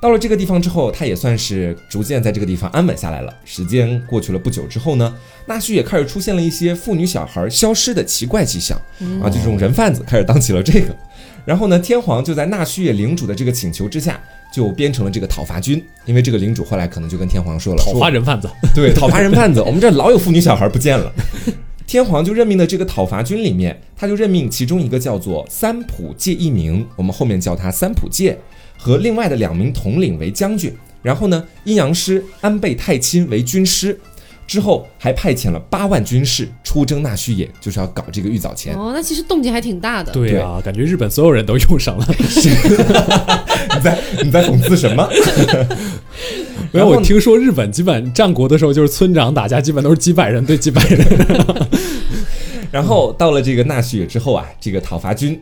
到了这个地方之后，他也算是逐渐在这个地方安稳下来了。时间过去了不久之后呢，纳须也开始出现了一些妇女小孩消失的奇怪迹象啊，就这种人贩子开始当起了这个。然后呢，天皇就在纳须野领主的这个请求之下，就编成了这个讨伐军。因为这个领主后来可能就跟天皇说了，讨伐人贩子，对，讨伐人贩子，我们这老有妇女小孩不见了。天皇就任命的这个讨伐军里面，他就任命其中一个叫做三浦介一名，我们后面叫他三浦介，和另外的两名统领为将军。然后呢，阴阳师安倍太亲为军师。之后还派遣了八万军士出征纳须野，就是要搞这个玉藻前。哦，那其实动静还挺大的。对啊，感觉日本所有人都用上了。你在你在讽刺什么？没有，我听说日本基本战国的时候就是村长打架，基本都是几百人对几百人。然后到了这个纳须野之后啊，这个讨伐军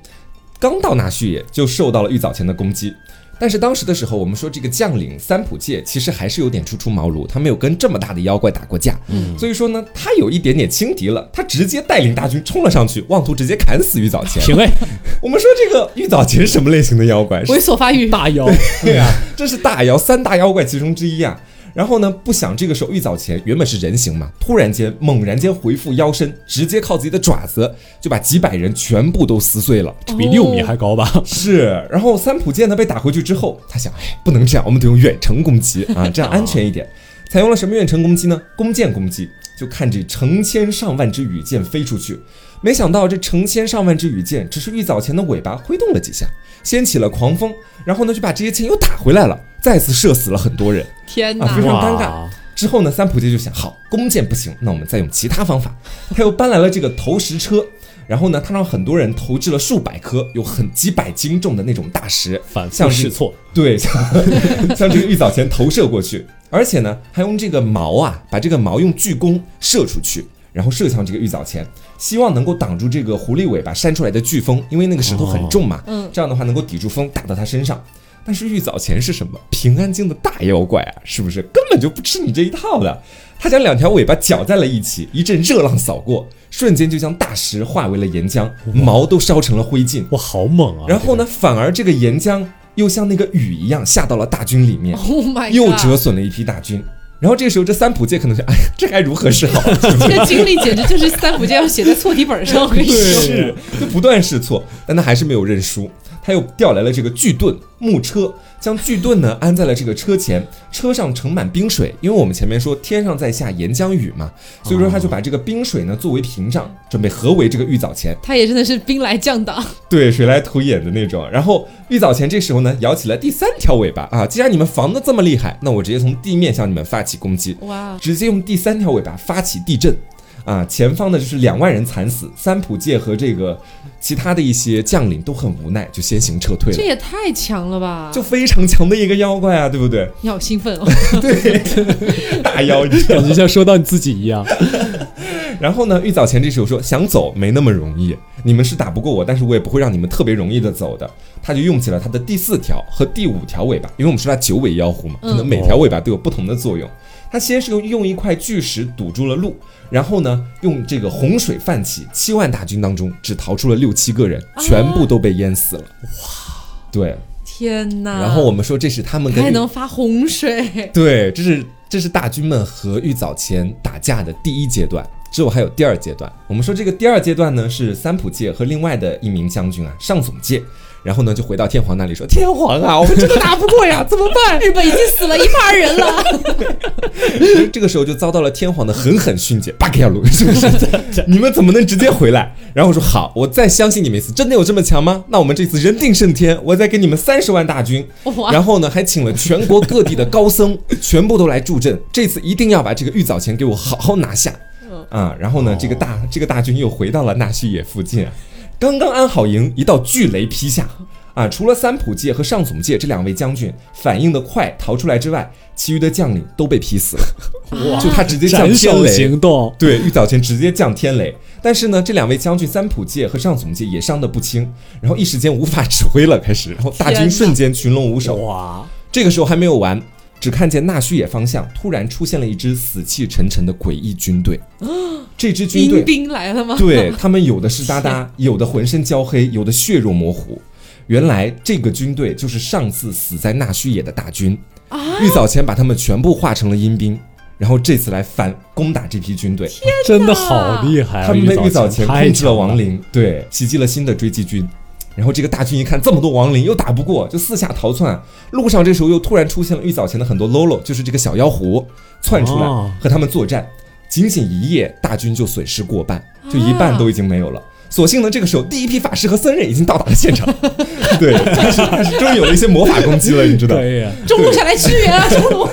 刚到纳须野就受到了玉藻前的攻击。但是当时的时候，我们说这个将领三浦介其实还是有点初出茅庐，他没有跟这么大的妖怪打过架，嗯，所以说呢，他有一点点轻敌了，他直接带领大军冲了上去，妄图直接砍死玉藻前。评委我们说这个玉藻前是什么类型的妖怪？猥琐发育，大妖，对啊，这是大妖三大妖怪其中之一啊。然后呢，不想这个时候玉藻前原本是人形嘛，突然间猛然间回复腰身，直接靠自己的爪子就把几百人全部都撕碎了。这比六米还高吧？是，然后三浦剑呢被打回去之后，他想，哎，不能这样，我们得用远程攻击啊，这样安全一点。采用了什么远程攻击呢？弓箭攻击，就看这成千上万只羽箭飞出去。没想到这成千上万只羽箭，只是玉藻前的尾巴挥动了几下，掀起了狂风，然后呢就把这些箭又打回来了，再次射死了很多人。天啊非常！尴尬之后呢，三浦介就想，好，弓箭不行，那我们再用其他方法。他又搬来了这个投石车，然后呢，他让很多人投掷了数百颗有很几百斤重的那种大石，反复像试错，对，像像这个玉藻前投射过去，而且呢，还用这个矛啊，把这个矛用巨弓射出去，然后射向这个玉藻前，希望能够挡住这个狐狸尾巴扇出来的飓风，因为那个石头很重嘛，嗯这样的话能够抵住风打到他身上。但是玉藻前是什么？平安京的大妖怪啊，是不是？根本就不吃你这一套的。他将两条尾巴搅在了一起，一阵热浪扫过，瞬间就将大石化为了岩浆，毛都烧成了灰烬。哇，好猛啊！然后呢，反而这个岩浆又像那个雨一样下到了大军里面，Oh my god！又折损了一批大军。然后这个时候，这三浦介可能就，哎呀，这该如何是好？这个经历简直就是三浦介要写在错题本上，我跟你说。是，就不断试错，但他还是没有认输。他又调来了这个巨盾木车，将巨盾呢安在了这个车前，车上盛满冰水，因为我们前面说天上在下岩浆雨嘛，所以说他就把这个冰水呢作为屏障，准备合围这个玉藻前。他也真的是兵来将挡，对，水来土掩的那种。然后玉藻前这时候呢，摇起了第三条尾巴啊！既然你们防的这么厉害，那我直接从地面向你们发起攻击，哇！直接用第三条尾巴发起地震。啊，前方呢就是两万人惨死，三浦介和这个其他的一些将领都很无奈，就先行撤退了。这也太强了吧！就非常强的一个妖怪啊，对不对？你好兴奋哦！对，大妖一样。感觉像说到你自己一样。然后呢，玉藻前这时候说想走没那么容易，你们是打不过我，但是我也不会让你们特别容易的走的。他就用起了他的第四条和第五条尾巴，因为我们说他九尾妖狐嘛，可能每条尾巴都有不同的作用。他先是用用一块巨石堵住了路，然后呢，用这个洪水泛起，七万大军当中只逃出了六七个人，全部都被淹死了。哇，对。天哪！然后我们说这是他们跟还能发洪水，对，这是这是大军们和玉藻前打架的第一阶段，之后还有第二阶段。我们说这个第二阶段呢，是三浦介和另外的一名将军啊，上总介，然后呢就回到天皇那里说：“天皇啊，我们真的打不过呀，怎么办日本已经死了一半人了。”这个时候就遭到了天皇的狠狠训诫，巴克亚鲁是不是？你们怎么能直接回来？然后我说好，我再相信你们一次，真的有这么强吗？那我们这次人定胜天，我再给你们三十万大军，然后呢，还请了全国各地的高僧，全部都来助阵。这次一定要把这个玉藻前给我好好拿下。啊，然后呢，这个大这个大军又回到了纳须野附近啊，刚刚安好营，一道巨雷劈下。啊，除了三浦介和上总介这两位将军反应的快逃出来之外，其余的将领都被劈死了。哇就他直接降天雷，行动，对，玉藻前直接降天雷。但是呢，这两位将军三浦介和上总介也伤得不轻，然后一时间无法指挥了，开始，然后大军瞬间群龙无首。哇，这个时候还没有完，只看见纳须野方向突然出现了一支死气沉沉的诡异军队。这支军队冰冰来了吗？对他们有的是哒哒，有的浑身焦黑，有的血肉模糊。原来这个军队就是上次死在纳须野的大军。玉藻前把他们全部化成了阴兵，然后这次来反攻打这批军队。真的好厉害啊！他们被玉藻前前控制了亡灵，对，袭击了新的追击军。然后这个大军一看这么多亡灵又打不过，就四下逃窜。路上这时候又突然出现了玉藻前的很多喽啰，就是这个小妖狐窜出来哦和他们作战。仅仅一夜，大军就损失过半，就一半都已经没有了。所幸呢，这个时候第一批法师和僧人已经到达了现场，对，开始开始终于有了一些魔法攻击了，你知道？可以，中路下来支援啊，中路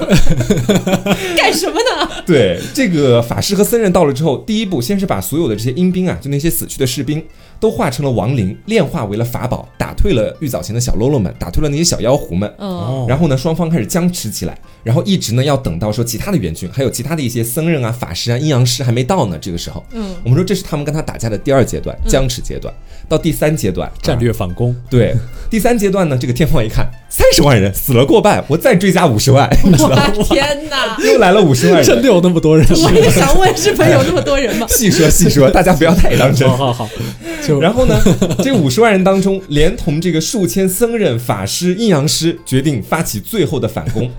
干什么呢？对，这个法师和僧人到了之后，第一步先是把所有的这些阴兵啊，就那些死去的士兵，都化成了亡灵，炼化为了法宝，打退了玉藻前的小喽啰们，打退了那些小妖狐们。嗯，哦然后呢，双方开始僵持起来，然后一直呢要等到说其他的援军，还有其他的一些僧人啊、法师啊、阴阳师还没到呢。这个时候，嗯，我们说这是他们跟他打架的第二阶段，僵持阶段。到第三阶段，战略反攻，对，第三阶段呢，这个天皇一看三十万人死了过半，我再追加五十万，你知道吗？天哪！又来了五十万人。真的有那么多人？我也想问，日本有那么多人吗？细说细说，大家不要太当真好。好好，然后呢，这五十万人当中，连同这个数千僧人、法师、阴阳师，决定发起最后的反攻。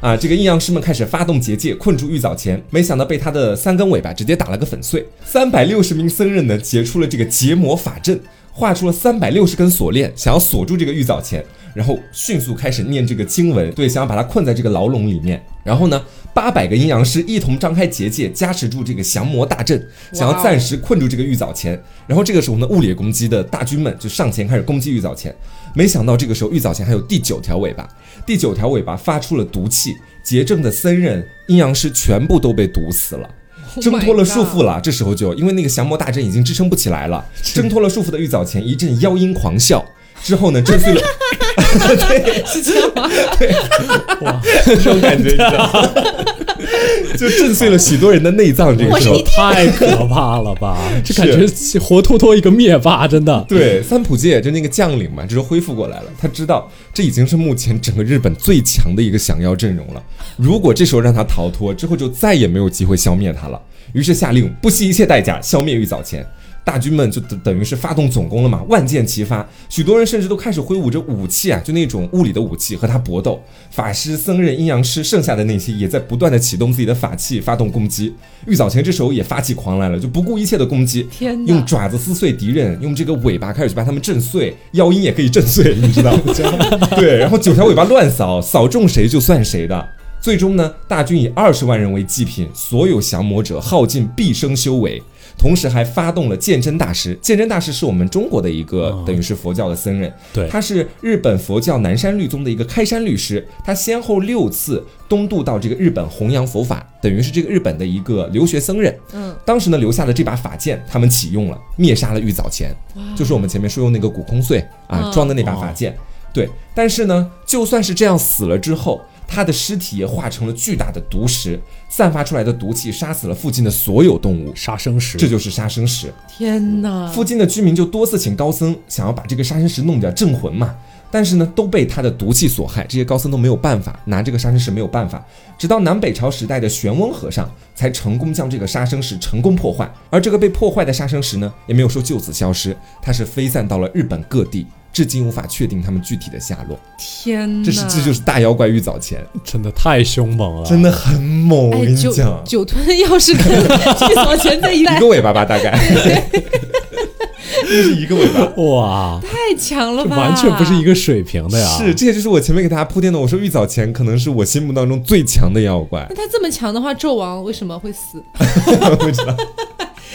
啊，这个阴阳师们开始发动结界，困住玉藻前，没想到被他的三根尾巴直接打了个粉碎。三百六十名僧人呢，结出了这个结魔法阵，画出了三百六十根锁链，想要锁住这个玉藻前，然后迅速开始念这个经文，对，想要把他困在这个牢笼里面。然后呢，八百个阴阳师一同张开结界，加持住这个降魔大阵，想要暂时困住这个玉藻前。然后这个时候呢，物理攻击的大军们就上前开始攻击玉藻前。没想到这个时候玉藻前还有第九条尾巴，第九条尾巴发出了毒气，结症的僧人、阴阳师全部都被毒死了。Oh 挣脱了束缚了，这时候就因为那个降魔大阵已经支撑不起来了，挣脱了束缚的玉藻前一阵妖音狂笑，之后呢震碎了，对，是这样吗？对，哇这种感觉，你知道吗？就震碎了许多人的内脏。这个时候太可怕了吧？这感觉活脱脱一个灭霸，真的。对三浦介就那个将领嘛，这时候恢复过来了，他知道这已经是目前整个日本最强的一个降妖阵容了。如果这时候让他逃脱，之后就再也没有机会消灭他了。于是下令不惜一切代价消灭玉藻前。大军们就等等于是发动总攻了嘛，万箭齐发，许多人甚至都开始挥舞着武器啊，就那种物理的武器和他搏斗。法师、僧人、阴阳师，剩下的那些也在不断的启动自己的法器，发动攻击。玉藻前这时候也发起狂来了，就不顾一切的攻击，天用爪子撕碎敌人，用这个尾巴开始去把他们震碎，妖音也可以震碎，你知道吗？对，然后九条尾巴乱扫，扫中谁就算谁的。最终呢，大军以二十万人为祭品，所有降魔者耗尽毕生修为，同时还发动了鉴真大师。鉴真大师是我们中国的一个、哦。等于是佛教的僧人，对。他是日本佛教南山律宗的一个开山律师，他先后六次东渡到这个日本弘扬佛法，等于是这个日本的一个留学僧人。嗯，当时呢留下了这把法剑，他们启用了，灭杀了玉藻前，就是我们前面说用那个古空碎啊嗯。装的那把法剑。对，但是呢，就算是这样死了之后，他的尸体也化成了巨大的毒石，散发出来的毒气杀死了附近的所有动物，杀生石，这就是杀生石。天哪！附近的居民就多次请高僧想要把这个杀生石弄掉镇魂嘛，但是呢都被他的毒气所害，这些高僧都没有办法拿这个杀生石没有办法，直到南北朝时代的玄翁和尚才成功将这个杀生石成功破坏，而这个被破坏的杀生石呢也没有说就此消失，它是飞散到了日本各地。至今无法确定他们具体的下落，天哪！这是这就是大妖怪玉藻前，真的太凶猛了，真的很猛，我哎，跟你讲，酒吞要是跟玉藻前在一代一个尾巴吧，大概，就是一个尾巴。哇，太强了吧？这完全不是一个水平的呀！是，这也就是我前面给大家铺垫的。我说玉藻前可能是我心目当中最强的妖怪那，他这么强的话，纣王为什么会死？不知道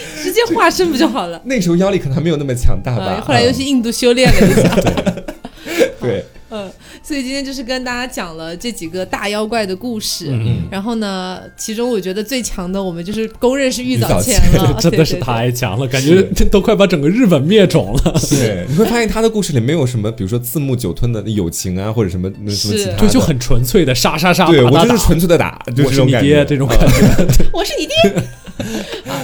直接化身不就好了？那时候妖力可能还没有那么强大吧。呃，后来又去印度修炼了一下。对，嗯，所以今天就是跟大家讲了这几个大妖怪的故事。嗯然后呢，其中我觉得最强的，我们就是公认是玉藻前玉了，真的是太强了，感觉这都快把整个日本灭种了。对，你会发现他的故事里没有什么，比如说字幕九吞的友情啊，或者什么那什么其他就很纯粹的杀杀杀，对我打打打就是纯粹的打，就我是这种感觉。你爹这种感觉。我是你爹。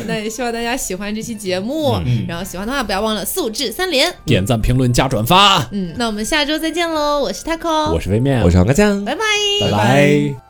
好，那也希望大家喜欢这期节目，嗯然后喜欢的话不要忘了素质三连。点赞、评论、加转发。嗯，那我们下周再见喽！我是 taco，我是微面，我是黄瓜酱，拜拜。拜拜。